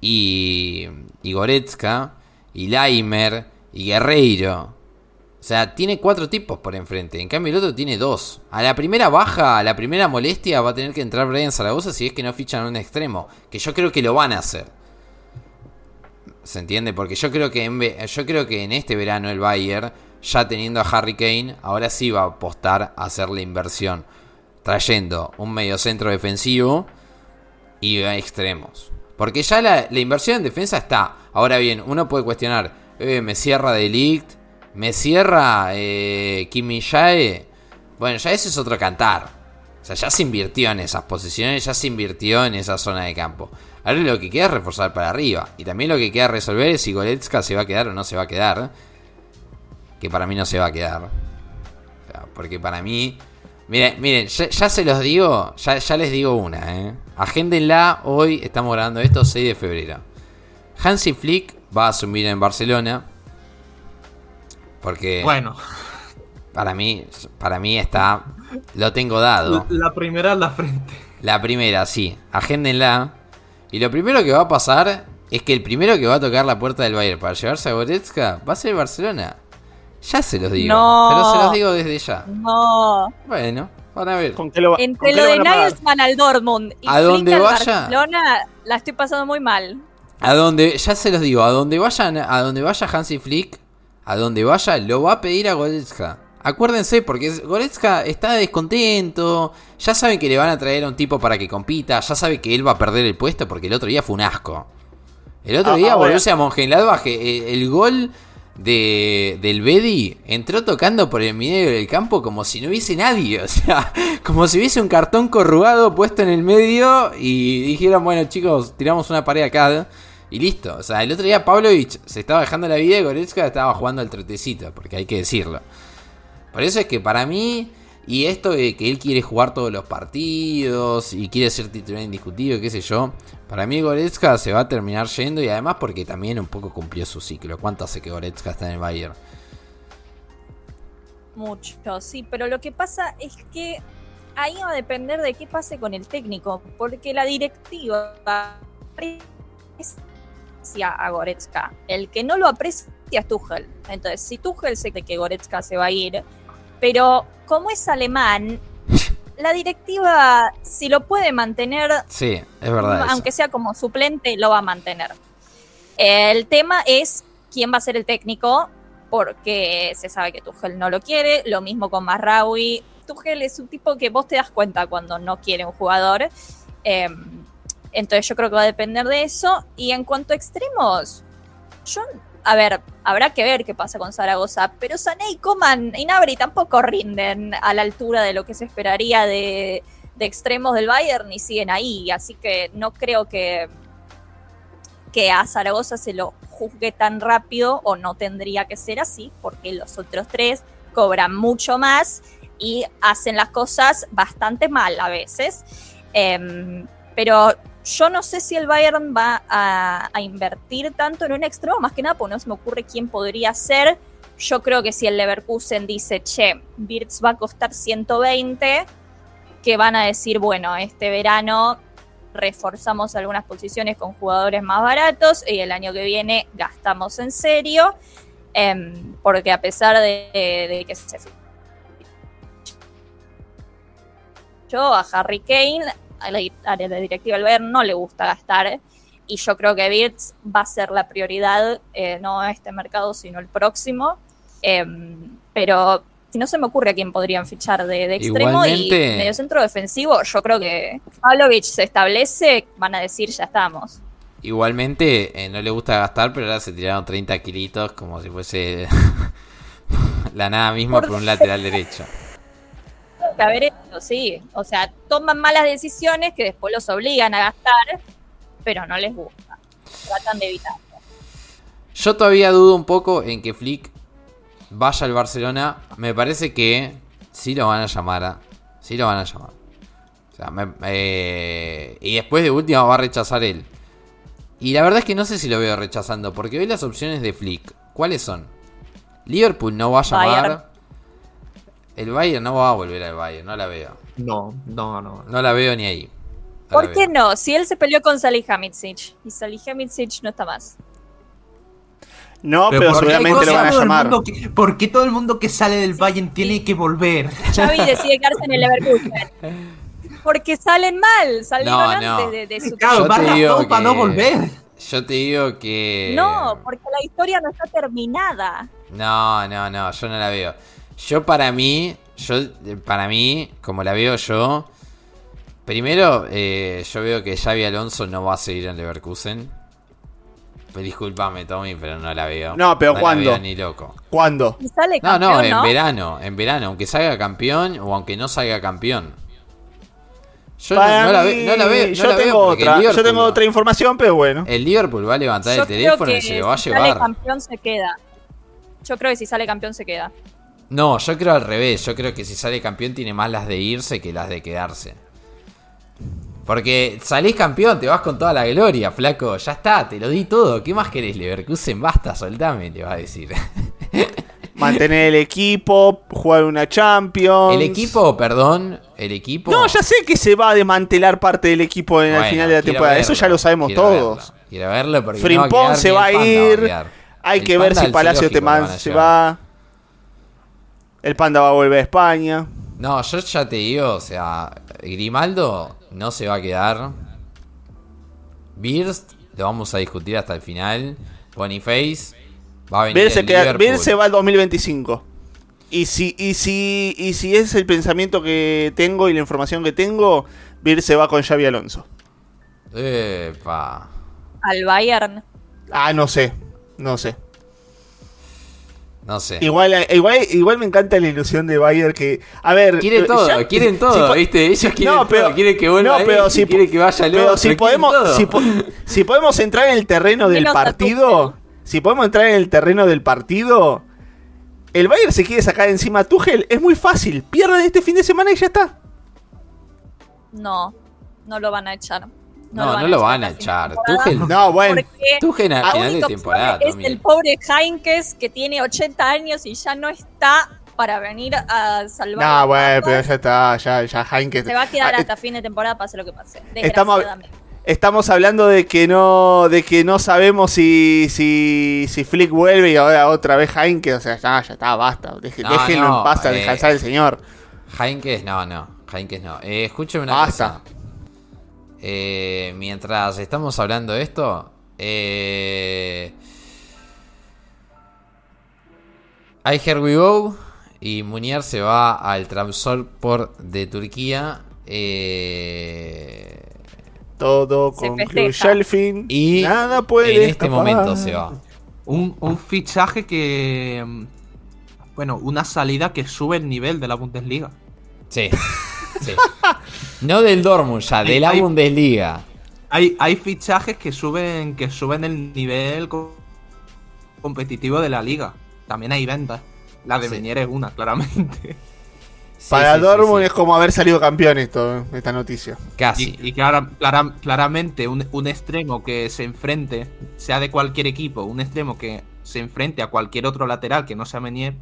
y, y Goretzka y Laimer y Guerreiro sea, tiene cuatro tipos por enfrente. En cambio, el otro tiene dos. A la primera baja, a la primera molestia, va a tener que entrar Brian Zaragoza si es que no fichan un extremo. Que yo creo que lo van a hacer. ¿Se entiende? Porque yo creo que en, yo creo que en este verano el Bayern, ya teniendo a Harry Kane, ahora sí va a apostar a hacer la inversión. Trayendo un medio centro defensivo y extremos. Porque ya la, inversión en defensa está. Ahora bien, uno puede cuestionar, eh, me cierra Delict me cierra eh, Kimi Jae. Bueno, ya ese es otro cantar. O sea, ya se invirtió en esas posiciones, ya se invirtió en esa zona de campo. Ahora lo que queda es reforzar para arriba. Y también lo que queda resolver es si Goretzka se va a quedar o no se va a quedar. Que para mí no se va a quedar. porque para mí. Miren, miren, ya, se los digo, ya, ya, les digo una, ¿eh? Agéndenla, hoy estamos grabando esto 6 de febrero. Hansi Flick va a asumir en Barcelona. Porque.
Bueno.
Para mí, para mí está. Lo tengo dado.
La primera en la frente.
La primera, sí. Agéndenla. Y lo primero que va a pasar es que el primero que va a tocar la puerta del Bayern para llevarse a Goretzka va a ser Barcelona. Ya se los digo.
No.
Pero se los digo desde ya.
No.
Bueno, van a ver.
lo, Entre lo, de Nagelsmann al Dortmund y
a donde vaya,
Barcelona, la estoy pasando muy mal.
A donde, ya se los digo, a donde vayan, a donde vaya Hansi Flick, a donde vaya, lo va a pedir a Goretzka. Acuérdense, porque Goretzka está descontento. Ya saben que le van a traer a un tipo para que compita. Ya sabe que él va a perder el puesto porque el otro día fue un asco. El otro ah, día volvió a Mönchengladbach. El, el gol de, del Bedi entró tocando por el medio del campo como si no hubiese nadie. O sea, como si hubiese un cartón corrugado puesto en el medio y dijeron, bueno chicos, tiramos una pared acá. Y listo. O sea, el otro día Pavlovich se estaba dejando la vida y Goretzka estaba jugando al trotecito, porque hay que decirlo. Por eso es que para mí, y esto de que él quiere jugar todos los partidos y quiere ser titular indiscutido, qué sé yo, para mí Goretzka se va a terminar yendo y además porque también un poco cumplió su ciclo. ¿Cuánto hace que Goretzka está en el Bayern?
Mucho, sí, pero lo que pasa es que ahí va a depender de qué pase con el técnico, porque la directiva a Goretzka. El que no lo aprecia es Tuchel. Entonces, si Tuchel sé que Goretzka se va a ir, pero como es alemán, la directiva, si lo puede mantener,
sí, es verdad.
Aunque sea como suplente, lo va a mantener. El tema es quién va a ser el técnico, porque se sabe que Tuchel no lo quiere. Lo mismo con Marraui. Tuchel es un tipo que vos te das cuenta cuando no quiere un jugador. Eh, entonces yo creo que va a depender de eso. Y en cuanto a extremos, yo, a ver, habrá que ver qué pasa con Zaragoza, pero Sané y Coman y Nabri tampoco rinden a la altura de lo que se esperaría de, extremos del Bayern y siguen ahí. Así que no creo que, que a Zaragoza se lo juzgue tan rápido o no tendría que ser así, porque los otros tres cobran mucho más y hacen las cosas bastante mal a veces. Em, pero yo no sé si el Bayern va a, invertir tanto en un extremo, más que nada porque no se me ocurre quién podría ser. Yo creo que si el Leverkusen dice, che, Birds va a costar 120, que van a decir, bueno, este verano reforzamos algunas posiciones con jugadores más baratos y el año que viene gastamos en serio, em, porque a pesar de, de que se yo a Harry Kane a la, directiva del Bayern no le gusta gastar. Y yo creo que Birds va a ser la prioridad, eh, no este mercado, sino el próximo. Em, pero Si no se me ocurre a quién podrían fichar de, de extremo
Igualmente-
y medio centro defensivo, yo creo que Pavlovich se establece, van a decir ya estamos.
Igualmente, eh, no le gusta gastar, pero ahora se tiraron 30 kilitos como si fuese la nada misma por un lateral derecho.
Que haber hecho, sí. O sea, toman malas decisiones que después los obligan a gastar, pero no les gusta. Tratan de evitar.
Yo todavía dudo un poco en que Flick vaya al Barcelona. Me parece que sí lo van a llamar. ¿ah? Sí lo van a llamar. O sea, me- eh, y después de última va a rechazar él. Y la verdad es que no sé si lo veo rechazando. Porque hoy las opciones de Flick. ¿Cuáles son? Liverpool no va a llamar.
Bayern.
El Bayern no va a volver al Bayern. No la veo.
No, no, no.
No la veo ni ahí. No
¿Por qué
veo.
no? Si él se peleó con Salihamidzic y Salihamidzic no está más.
No, pero,
¿por qué
seguramente lo
todo
van a
el
llamar.
mundo que- ¿Por qué todo el mundo que sale del Bayern tiene que volver?
Xavi decide quedarse en el Leverkusen. Porque salen mal, salieron
No,
antes
no.
de, de su
Claro, razón para no volver.
Yo te digo que.
No, porque la historia no está terminada.
No, no, no, yo no la veo. Yo para mí, yo para mí, como la veo yo, primero eh, yo veo que Xavi Alonso no va a seguir en Leverkusen. Pues Discúlpame, Tommy, pero no la veo.
No, pero
la
¿cuándo?
veo ni loco.
¿Cuándo?
Sale
No,
campeón,
no,
¿no?
en verano, en verano, aunque salga campeón o aunque no salga campeón. Yo no, no la,
mí,
ve- no la veo. no
yo,
la
tengo otra, yo tengo otra información, pero bueno.
El Liverpool va a levantar
Yo
el teléfono y se lo va a
si sale
llevar.
campeón se queda. Yo creo que si sale campeón se queda.
No, yo creo al revés. Yo creo que si sale campeón tiene más las de irse que las de quedarse. Porque salís campeón, te vas con toda la gloria, flaco. Ya está, te lo di todo. ¿Qué más querés, Leverkusen? Basta, soltame, te va a decir.
Mantener el equipo, jugar una Champions.
El equipo, perdón, el equipo.
No, ya sé que se va a desmantelar parte del equipo en el final de la temporada. Eso ya lo sabemos
quiero
todos.
verlo, quiero verlo porque no va quedar
se va a ir. Hay
El
que ver si
al
Palacio Temán
a
se va. El Panda va a volver a España.
No, yo ya te digo, o sea, Grimaldo no se va a quedar. Birst, lo vamos a discutir hasta el final. Boniface va a venir.
Biel se,
el
queda-. Biel se va al 2025. Y si, y, si, y si es el pensamiento que tengo y la información que tengo, Biel se va con Xavi Alonso.
Epa.
Al Bayern.
Ah, no sé. No sé.
No sé.
Igual, igual, igual me encanta la ilusión de Bayer que. A ver.
Quiere
eh,
todo,
ya-
quieren todo,
po-
¿viste? Ellos quieren
No, pero-
todo, quieren que vuelva
no,
él,
pero si
quieren que vaya el
Pero
otro,
si podemos, si, po- si podemos entrar en el terreno del partido, si podemos entrar en el terreno del partido, el Bayern se quiere sacar encima a Tuchel, es muy fácil, pierden este fin de semana y ya está.
No, no lo van a echar.
No, no lo van a echar. Tuchel,
No, bueno,
Tuchel al
la
final de temporada,
es el pobre Heinkes que tiene 80 años y ya no está para venir a salvar.
no, bueno, pero ya está, ya, ya Heinke.
Se va a quedar
Ah,
hasta fin de temporada, pase lo que pase.
Estamos-. Estamos hablando de que no, de que no sabemos si, si, si Flick vuelve y ahora otra vez Heinke, o sea, ya, ya está, basta, deje-
No,
déjenlo
no,
en paz a
eh,
descansar el señor.
Heinkes, no, no. Heinkes no. Eh, escúchame una
Basta.
cosa. Eh, mientras estamos hablando de esto, eh, hay Here We Go y Munier se va al Trabzonspor de Turquía. eh,
Todo concluye al fin
y
nada puede
en este
escapar.
momento se va.
Un, un fichaje que. mm, Bueno, una salida que sube el nivel de la Bundesliga.
Sí. sí. No del Dortmund ya, de la
Hay-
Bundesliga.
Hay, hay fichajes que suben, que suben el nivel co- competitivo de la liga. También hay ventas. La de
Sí.
Es una, claramente.
Sí,
Para
sí,
Dortmund
sí.
es como haber salido campeón esto, esta noticia.
Casi.
Y, y clara- clara- claramente un, un extremo que se enfrente, sea de cualquier equipo, un extremo que se enfrente a cualquier otro lateral que no sea Menier,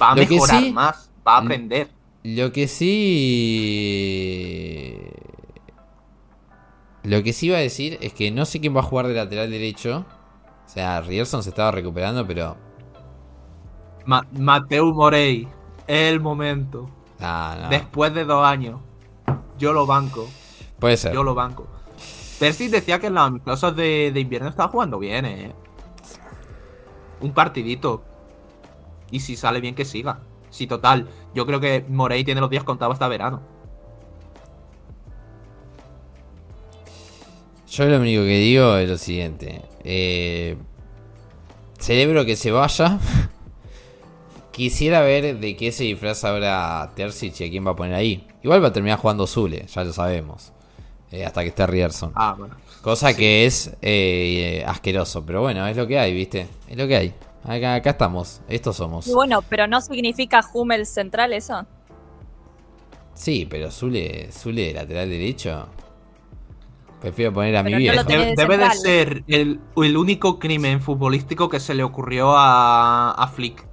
va a
Lo
mejorar
sí-
más, va a
Mm.
aprender.
Lo que sí. Lo que sí iba a decir es que no sé quién va a jugar de lateral derecho. O sea, Rierson se estaba recuperando, pero.
Ma- Mateu Morey, el momento.
Ah, no.
Después de dos años, yo lo banco.
Puede ser.
Yo lo banco. Percy decía que en las de, de invierno estaba jugando bien, eh. Un partidito. Y si sale bien, que siga. Sí, total. Yo creo que Morey tiene los días contados hasta verano.
Yo lo único que digo es lo siguiente. Eh, celebro que se vaya. Quisiera ver de qué se disfraza ahora Terzic y a quién va a poner ahí. Igual va a terminar jugando Zule, ya lo sabemos. Eh, hasta que esté Rierson.
Ah, bueno.
Cosa que es eh, asqueroso, pero bueno, es lo que hay, ¿viste? Es lo que hay. Acá, acá estamos, estos somos.
Y bueno, pero no significa Hummel central eso.
Sí, pero Zule, Zule de lateral derecho. Prefiero poner a mi
Pero no
viejo.
lo tiene
Debe,
de
debe de
central.
ser el, el único crimen futbolístico que se le ocurrió a, a Flick.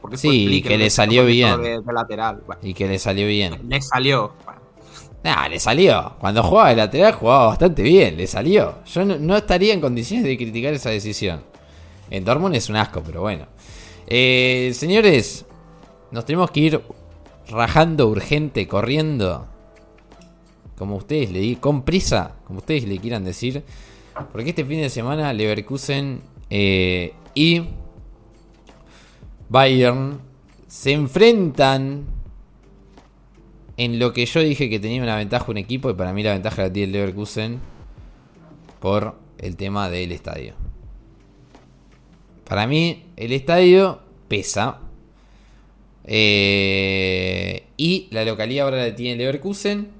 Porque fue
Sí,
Flick
que le salió bien.
De, de lateral. Bueno,
Y que le salió bien.
le salió. Bueno,
Nah, le salió. Cuando jugaba de lateral jugaba bastante bien, le salió. Yo no, no estaría en condiciones de criticar esa decisión. En Dortmund es un asco, pero bueno. Eh, señores, nos tenemos que ir rajando urgente, corriendo. Como ustedes le di, con prisa, como ustedes le quieran decir. Porque este fin de semana Leverkusen eh, y Bayern se enfrentan en lo que yo dije que tenía una ventaja un equipo y para mí la ventaja la tiene Leverkusen por el tema del estadio. Para mí el estadio pesa. Eh, y la localidad ahora la tiene Leverkusen.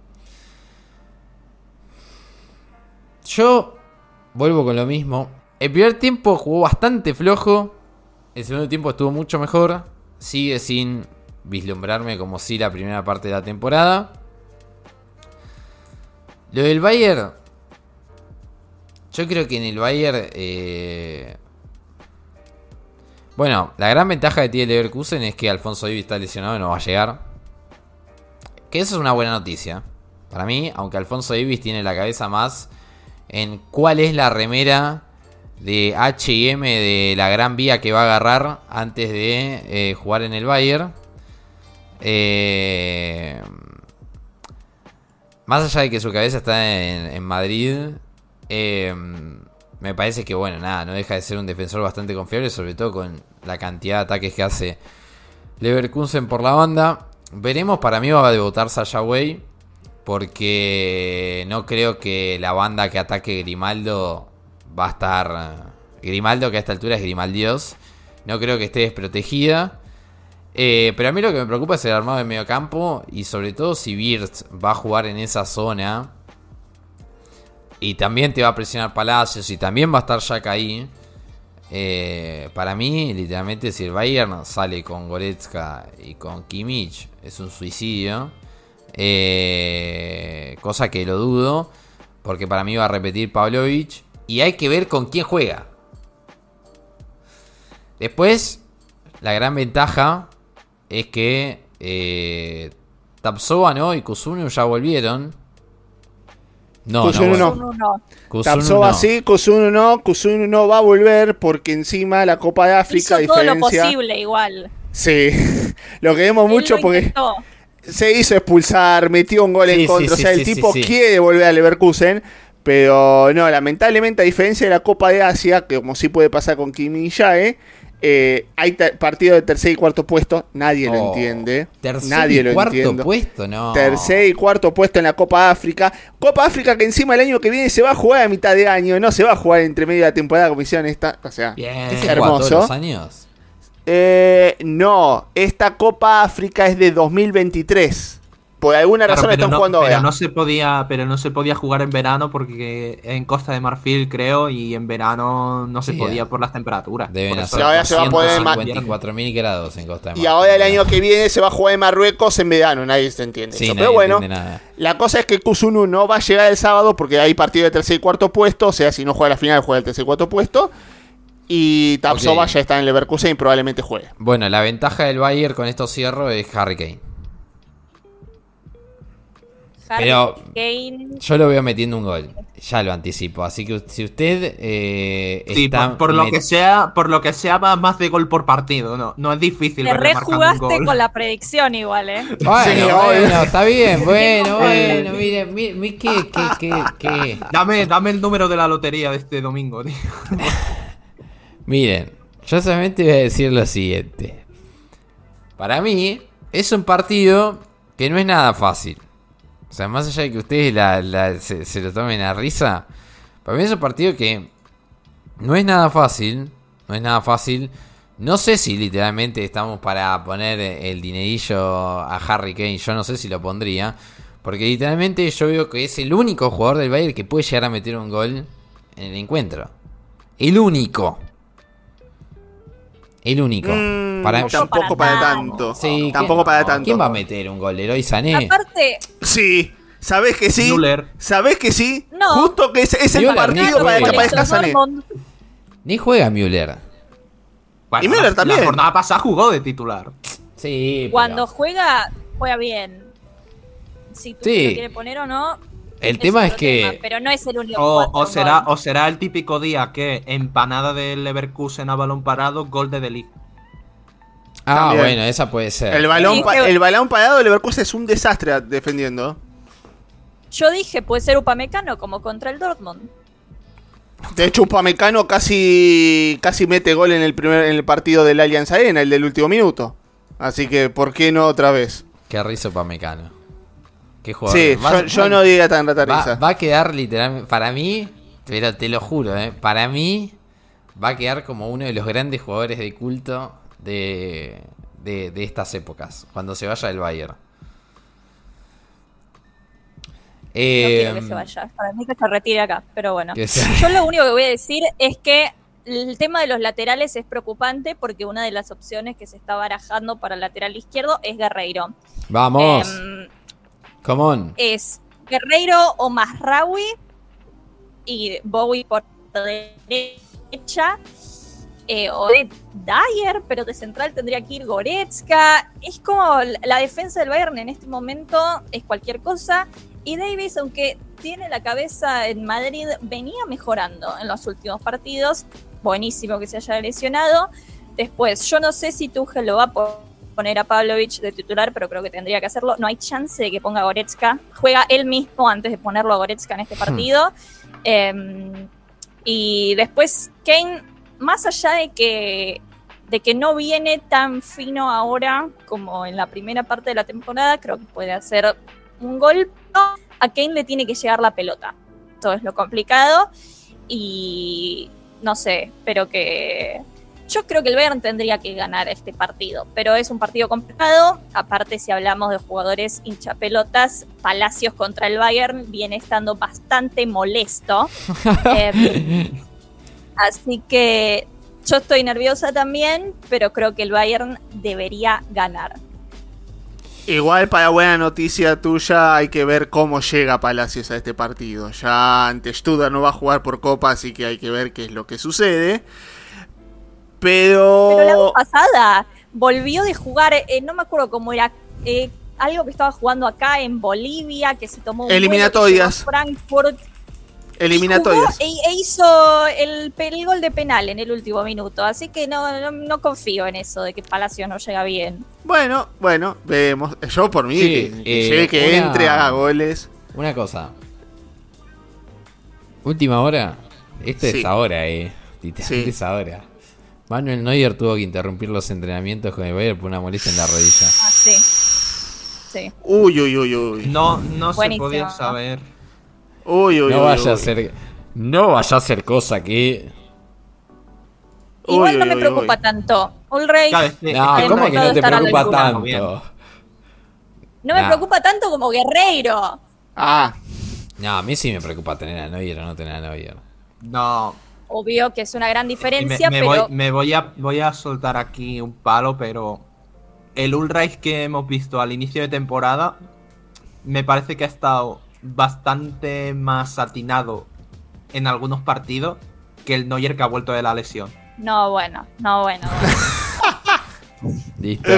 Yo vuelvo con lo mismo. El primer tiempo jugó bastante flojo. El segundo tiempo estuvo mucho mejor. Sigue sin vislumbrarme como si la primera parte de la temporada. Lo del Bayern. Yo creo que en el Bayern. eh, bueno, la gran ventaja que tiene Leverkusen es que Alfonso Davies está lesionado y no va a llegar. Que eso es una buena noticia. Para mí, aunque Alfonso Davies tiene la cabeza más en cuál es la remera de HM de la gran vía que va a agarrar antes de eh, jugar en el Bayern. Eh, más allá de que su cabeza está en, en Madrid, eh, me parece que, bueno, nada, no deja de ser un defensor bastante confiable, sobre todo con la cantidad de ataques que hace Leverkusen por la banda. Veremos, para mí va a debutar Sasha Way, porque no creo que la banda que ataque Grimaldo va a estar... Grimaldo, que a esta altura es Grimaldios, no creo que esté desprotegida. Eh, pero a mí lo que me preocupa es el armado de medio campo y sobre todo si Wirtz va a jugar en esa zona y también te va a presionar Palacios y también va a estar Jack ahí. eh, para mí, literalmente, si el Bayern sale con Goretzka y con Kimmich, es un suicidio. Eh, cosa que lo dudo, porque para mí va a repetir Pavlovich. Y hay que ver con quién juega. Después, la gran ventaja es que eh, ¿no? y Kusunu ya volvieron. No, no.
no. Tapsova
no.
sí, no, Kusunu no va a volver porque encima la Copa de África,
Hizo todo lo posible igual.
Sí, lo queremos
Él
mucho
lo
porque
intentó.
se hizo expulsar, metió un gol
Sí,
en contra,
sí,
o sea, el
sí,
tipo
sí, sí.
quiere volver a Leverkusen, pero no, lamentablemente a diferencia de la Copa de Asia, que como sí puede pasar con Kimi y Jae, eh, hay partido de tercer y cuarto puesto, nadie lo
Oh,
entiende,
Tercer
nadie
y
lo
cuarto puesto, no.
Tercer y cuarto puesto en la Copa África. Copa África que encima el año que viene se va a jugar a mitad de año, no se va a jugar entre medio de la temporada como hicieron esta. O sea,
bien.
¿Ese
Hermoso.
juega todos los años?
eh, no, esta Copa África es de 2023. Por alguna razón
pero
están
no,
jugando
pero
ahora.
no se podía, pero no se podía jugar en verano porque en Costa de Marfil creo y en verano no se
Sí,
podía
eh.
por las temperaturas.
Deben hacer
ahora se va a poder ma-
54.000 grados en Costa de
Y
Marfil.
ahora el año que viene se va a jugar en Marruecos en verano, nadie se entiende.
Sí,
eso.
nadie
Pero bueno,
entiende nada.
la cosa es que Kusunu no va a llegar el sábado porque hay partido de tercer y cuarto puesto, o sea, si no juega la final, juega el tercer y cuarto puesto. Y Tapsova
Ok.
ya está en Leverkusen y probablemente juegue.
Bueno, la ventaja del Bayern con esto cierro es Harry Kane.
Harry
Pero-
Kane.
Yo lo veo metiendo un gol. Ya lo anticipo. Así que si usted eh,
Sí,
está
por, por lo que sea, por lo que sea va más de gol por partido, no, no es difícil
Te rejugaste con la predicción igual, ¿eh?
Bueno,
Sí,
bueno, está bien, bueno, bueno, mire, mire, mire, qué, qué, qué, qué.
Dame, dame el número de la lotería de este domingo, tío.
Miren, yo solamente voy a decir lo siguiente. Para mí, es un partido que no es nada fácil. O sea, más allá de que ustedes la- se, se lo tomen a risa, para mí es un partido que no es nada fácil. No es nada fácil. No sé si literalmente estamos para poner el dinerillo a Harry Kane. Yo no sé si lo pondría. Porque literalmente yo veo que es el único jugador del Bayern que puede llegar a meter un gol en el encuentro. El único. El único.
Mm,
para,
tampoco
para
para
tanto.
tanto.
Sí,
tampoco
¿quién-
para tanto.
¿Quién va a meter un gol? ¿Leroy Sané?
Aparte,
Sí, ¿sabés que sí?
Müller.
¿Sabés que sí?
No.
Justo que es, es el partido para que aparezca Sané.
Ni juega Müller.
Bueno,
Y Müller también.
La jornada pasada jugó de titular.
Sí, pero
cuando juega, juega bien. Si tú
Sí.
lo quieres poner o no.
El tema es que...
tema, pero no es el único.
O, será,
gol.
o será el típico día que empanada del Leverkusen a balón parado, gol de Delic.
Ah,
También.
bueno, esa puede ser.
El balón,
Sí,
el balón parado de Leverkusen es un desastre defendiendo.
Yo dije, puede ser Upamecano como contra el Dortmund.
De hecho, Upamecano casi casi mete gol en el primer en el partido del Allianz Arena, el del último minuto. Así que, ¿por qué no otra vez?
Qué risa para Mecano. Qué jugador.
Sí,
Va-
yo, yo
va-
no diría tan rata
va,
risa.
va a quedar literalmente... Para mí, pero te lo juro, eh, para mí va a quedar como uno de los grandes jugadores de culto de, de, de estas épocas, cuando se vaya del Bayern.
No quiero que
Em,
se vaya. Para mí que se retire acá. Pero bueno. Yo lo único que voy a decir es que el tema de los laterales es preocupante porque una de las opciones que se está barajando para el lateral izquierdo es Guerreiro.
Vamos,
Em,
come on.
es Guerreiro o Masraoui y Bowie por derecha. Eh, o de Dyer, pero de central tendría que ir Goretzka. Es como la defensa del Bayern en este momento es cualquier cosa. Y Davis, aunque tiene la cabeza en Madrid, venía mejorando en los últimos partidos. Buenísimo que se haya lesionado. Después, yo no sé si Tuchel lo va a poner a Pavlovich de titular, pero creo que tendría que hacerlo. No hay chance de que ponga a Goretzka. Juega él mismo antes de ponerlo a Goretzka en este partido. Eh, y después, Kane, más allá de que, de que no viene tan fino ahora como en la primera parte de la temporada, creo que puede hacer un gol. A Kane le tiene que llegar la pelota. Todo es lo complicado. Y no sé, pero que. Yo creo que el Bayern tendría que ganar este partido, pero es un partido complicado. Aparte, si hablamos de jugadores hinchapelotas, Palacios contra el Bayern viene estando bastante molesto. Eh, así que yo estoy nerviosa también, pero creo que el Bayern debería ganar.
Igual para buena noticia tuya hay que ver cómo llega Palacios a este partido. Ya ante Stuttgart no va a jugar por Copa, así que hay que ver qué es lo que sucede. Pero...
Pero la vez pasada volvió de jugar, eh, no me acuerdo cómo era, eh, algo que estaba jugando acá en Bolivia, que se tomó un
Eliminatorias.
Frankfurt.
Eliminatorias.
Jugó E, e hizo el, el gol de penal en el último minuto, así que no, no, no confío en eso de que Palacio no llega bien.
Bueno, bueno, vemos. Yo por mí,
Sí,
que, que
eh,
llegue, que
una-
entre, haga goles.
Una cosa. Última hora. Esto
Sí.
es ahora, eh. Literalmente
Sí.
es ahora. Manuel Neuer tuvo que interrumpir los entrenamientos con el Bayern por una molestia en la rodilla.
Ah, sí. Sí.
Uy, uy, uy, uy.
No, no se podía saber.
Uy, uy,
No
uy,
vaya
uy.
a ser. No vaya a ser cosa que.
Igual
Uy,
no
uy,
me
uy,
preocupa
uy.
tanto. Ulreich
Claro,
No, ¿cómo que no te preocupa tanto?
no me
Nah.
preocupa tanto como Guerreiro.
Ah,
No, a mí sí me preocupa tener a Neuer o no tener a Neuer.
No,
Obvio que es una gran
me,
diferencia,
me
pero
voy, me voy a, voy a soltar aquí un palo, pero el Ulreich que hemos visto al inicio de temporada me parece que ha estado bastante más atinado en algunos partidos que el Neuer que ha vuelto de la lesión.
no, bueno, no, bueno.
Listo.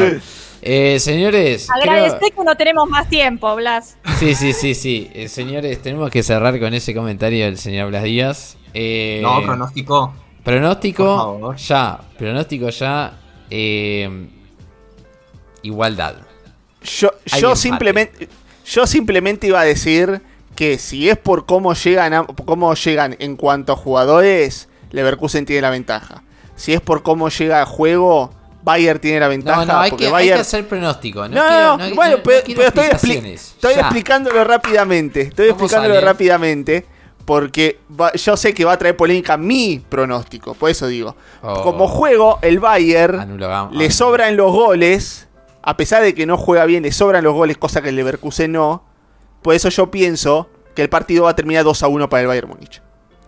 Eh, señores. creo-
Agradecé que no tenemos más tiempo, Blas.
Sí, sí, sí, sí. Eh, señores, tenemos que cerrar con ese comentario del señor Blas Díaz. Eh,
No, pronóstico.
Pronóstico ya. Pronóstico ya. eh, igualdad.
yo, yo simplemente yo simplemente iba a decir que si es por cómo llegan a- cómo llegan en cuanto a jugadores, Leverkusen tiene la ventaja. Si es por cómo llega a juego, Bayern tiene la ventaja.
No, no, hay
porque
que, hay
Bayern...
que hacer pronóstico. No,
No,
quiero,
no,
no-
bueno,
no-
pero, pero estoy, expli-
explicaciones.
estoy explicándolo rápidamente. Estoy explicándolo rápidamente porque va- yo sé que va a traer polémica mi pronóstico. Por eso digo.
Oh.
Como juego, el Bayern le sobran los goles. A pesar de que no juega bien, le sobran los goles, cosa que el Leverkusen no. Por eso yo pienso que el partido va a terminar 2 a 1 para el Bayern Múnich.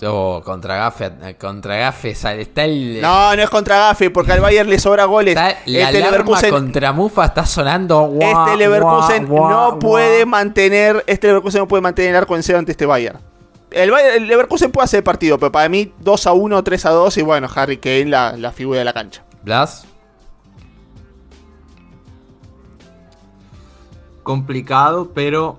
Oh, contra Gafe, contra Gafe sale- está el,
No, no es contra Gafe, porque al Bayern le sobra goles.
está la
Este Leverkusen,
contra Mufa está sonando.
este Leverkusen no puede mantener. Este Leverkusen no puede mantener el arco en cero ante este Bayern. El, Bayern- el Leverkusen puede hacer partido, pero para mí 2 a 1, 3 a 2 y bueno, Harry Kane la, la figura de la cancha.
Blas.
complicado, pero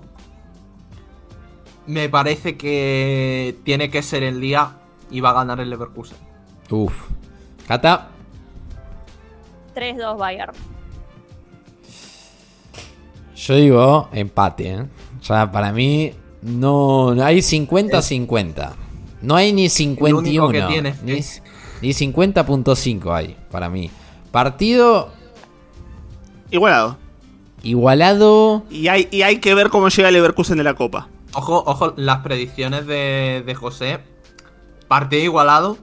me parece que tiene que ser el día y va a ganar el Leverkusen.
Uf. Cata.
3-2 Bayern.
Yo digo empate. ¿eh? O sea, para mí no, no hay 50-50. No hay ni 51.
que tiene.
Ni, ni 50.5 hay para mí. Partido
Igualado.
igualado.
Y hay, y hay que ver cómo llega el Leverkusen de la Copa.
Ojo, ojo, las predicciones de, de José. Partido igualado.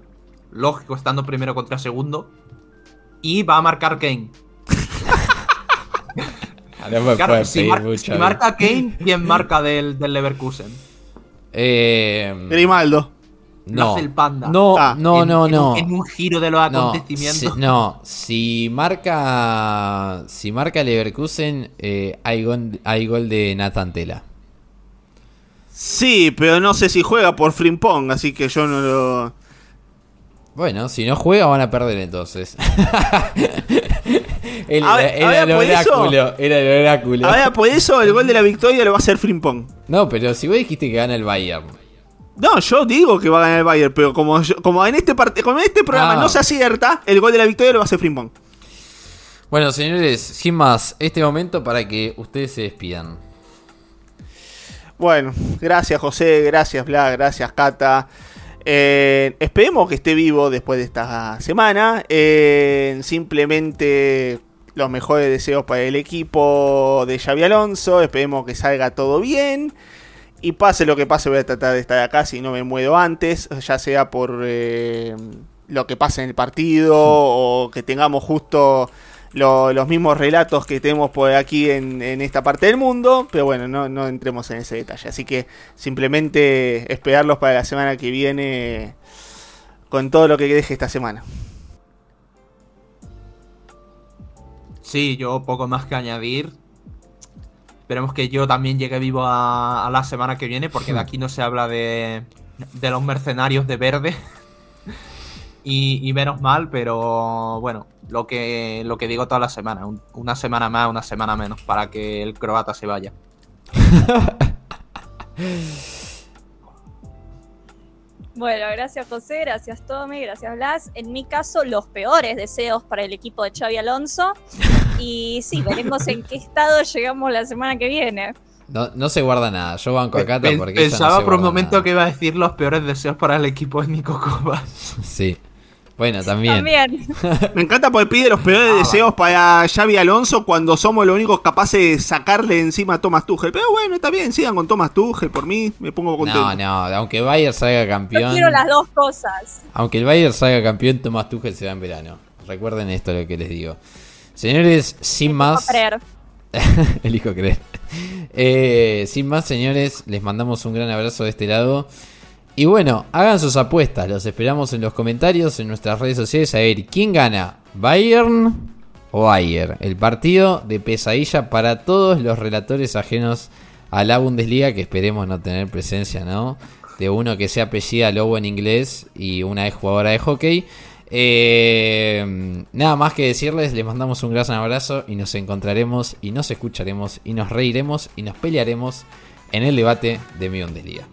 Lógico, estando primero contra segundo. Y va a marcar Kane.
Me
Claro, si,
pedir
mar-
mucho,
si marca Kane, ¿quién marca del, del Leverkusen?
Eh,
Grimaldo.
No,
el Panda.
no,
Ah,
no,
En-
no,
en
no.
un- En un giro de los
No,
acontecimientos.
si, no, si marca si marca Leverkusen eh, hay, gol, hay gol de Nathan Tela.
Sí, pero no sé si juega por Frimpong, así que yo no lo.
Bueno, si no juega van a perder entonces. Él
A
era,
ver,
era
a ver,
el
eso-
era el oráculo.
A ver, por eso el gol de la victoria lo va a hacer Frimpong.
No, pero si vos dijiste que gana el Bayern.
No, yo digo que va a ganar el Bayern, pero como, yo- como en este como en este programa
Ah.
no se acierta, el gol de la victoria lo va a hacer Frimpong.
Bueno, señores, sin más, este momento para que ustedes se despidan.
Bueno, gracias José, gracias Bla, gracias Cata. Eh, esperemos que esté vivo después de esta semana. Eh, simplemente los mejores deseos para el equipo de Xavi Alonso. Esperemos que salga todo bien. Y pase lo que pase, voy a tratar de estar acá si no me muero antes. Ya sea por eh, lo que pase en el partido o que tengamos justo lo- los mismos relatos que tenemos por aquí en, en esta parte del mundo. Pero bueno, no, no entremos en ese detalle. Así que simplemente esperarlos para la semana que viene con todo lo que deje esta semana.
Sí, yo poco más que añadir. Esperemos que yo también llegue vivo a, a la semana que viene, porque de aquí no se habla de, de los mercenarios de verde. Y, y menos mal, pero bueno, lo que, lo que digo toda la semana, un- una semana más, una semana menos, para que el croata se vaya.
Bueno, gracias José, gracias Tommy, gracias Blas. En mi caso, los peores deseos para el equipo de Xavi Alonso. Y sí, veremos en qué estado llegamos la semana que viene.
No, no se guarda nada, yo banco a Cata porque no
Pensaba por un momento
nada.
que iba a decir los peores deseos para el equipo de Nico Kovac.
Sí. Bueno, también.
También.
Me encanta porque pide los peores
Ah,
deseos para Xavi Alonso cuando somos los únicos capaces de sacarle encima a Thomas Tuchel. Pero bueno, está bien, sigan con Thomas Tuchel, por mí me pongo contento.
No, no, aunque Bayern salga
Yo
campeón.
quiero las dos cosas.
Aunque el Bayern salga campeón, Tomás Tuchel se va en verano. Recuerden esto lo que les digo. Señores, sin más.
creer.
Elijo creer. Eh, sin más, señores, les mandamos un gran abrazo de este lado. Y bueno, hagan sus apuestas. Los esperamos en los comentarios, en nuestras redes sociales. A ver, ¿quién gana? ¿Bayern o Bayern? El partido de pesadilla para todos los relatores ajenos a la Bundesliga, que esperemos no tener presencia, ¿no? De uno que se apellida Lobo en inglés y una es jugadora de hockey. Eh, nada más que decirles, les mandamos un gran abrazo y nos encontraremos y nos escucharemos y nos reiremos y nos pelearemos en el debate de mi Bundesliga.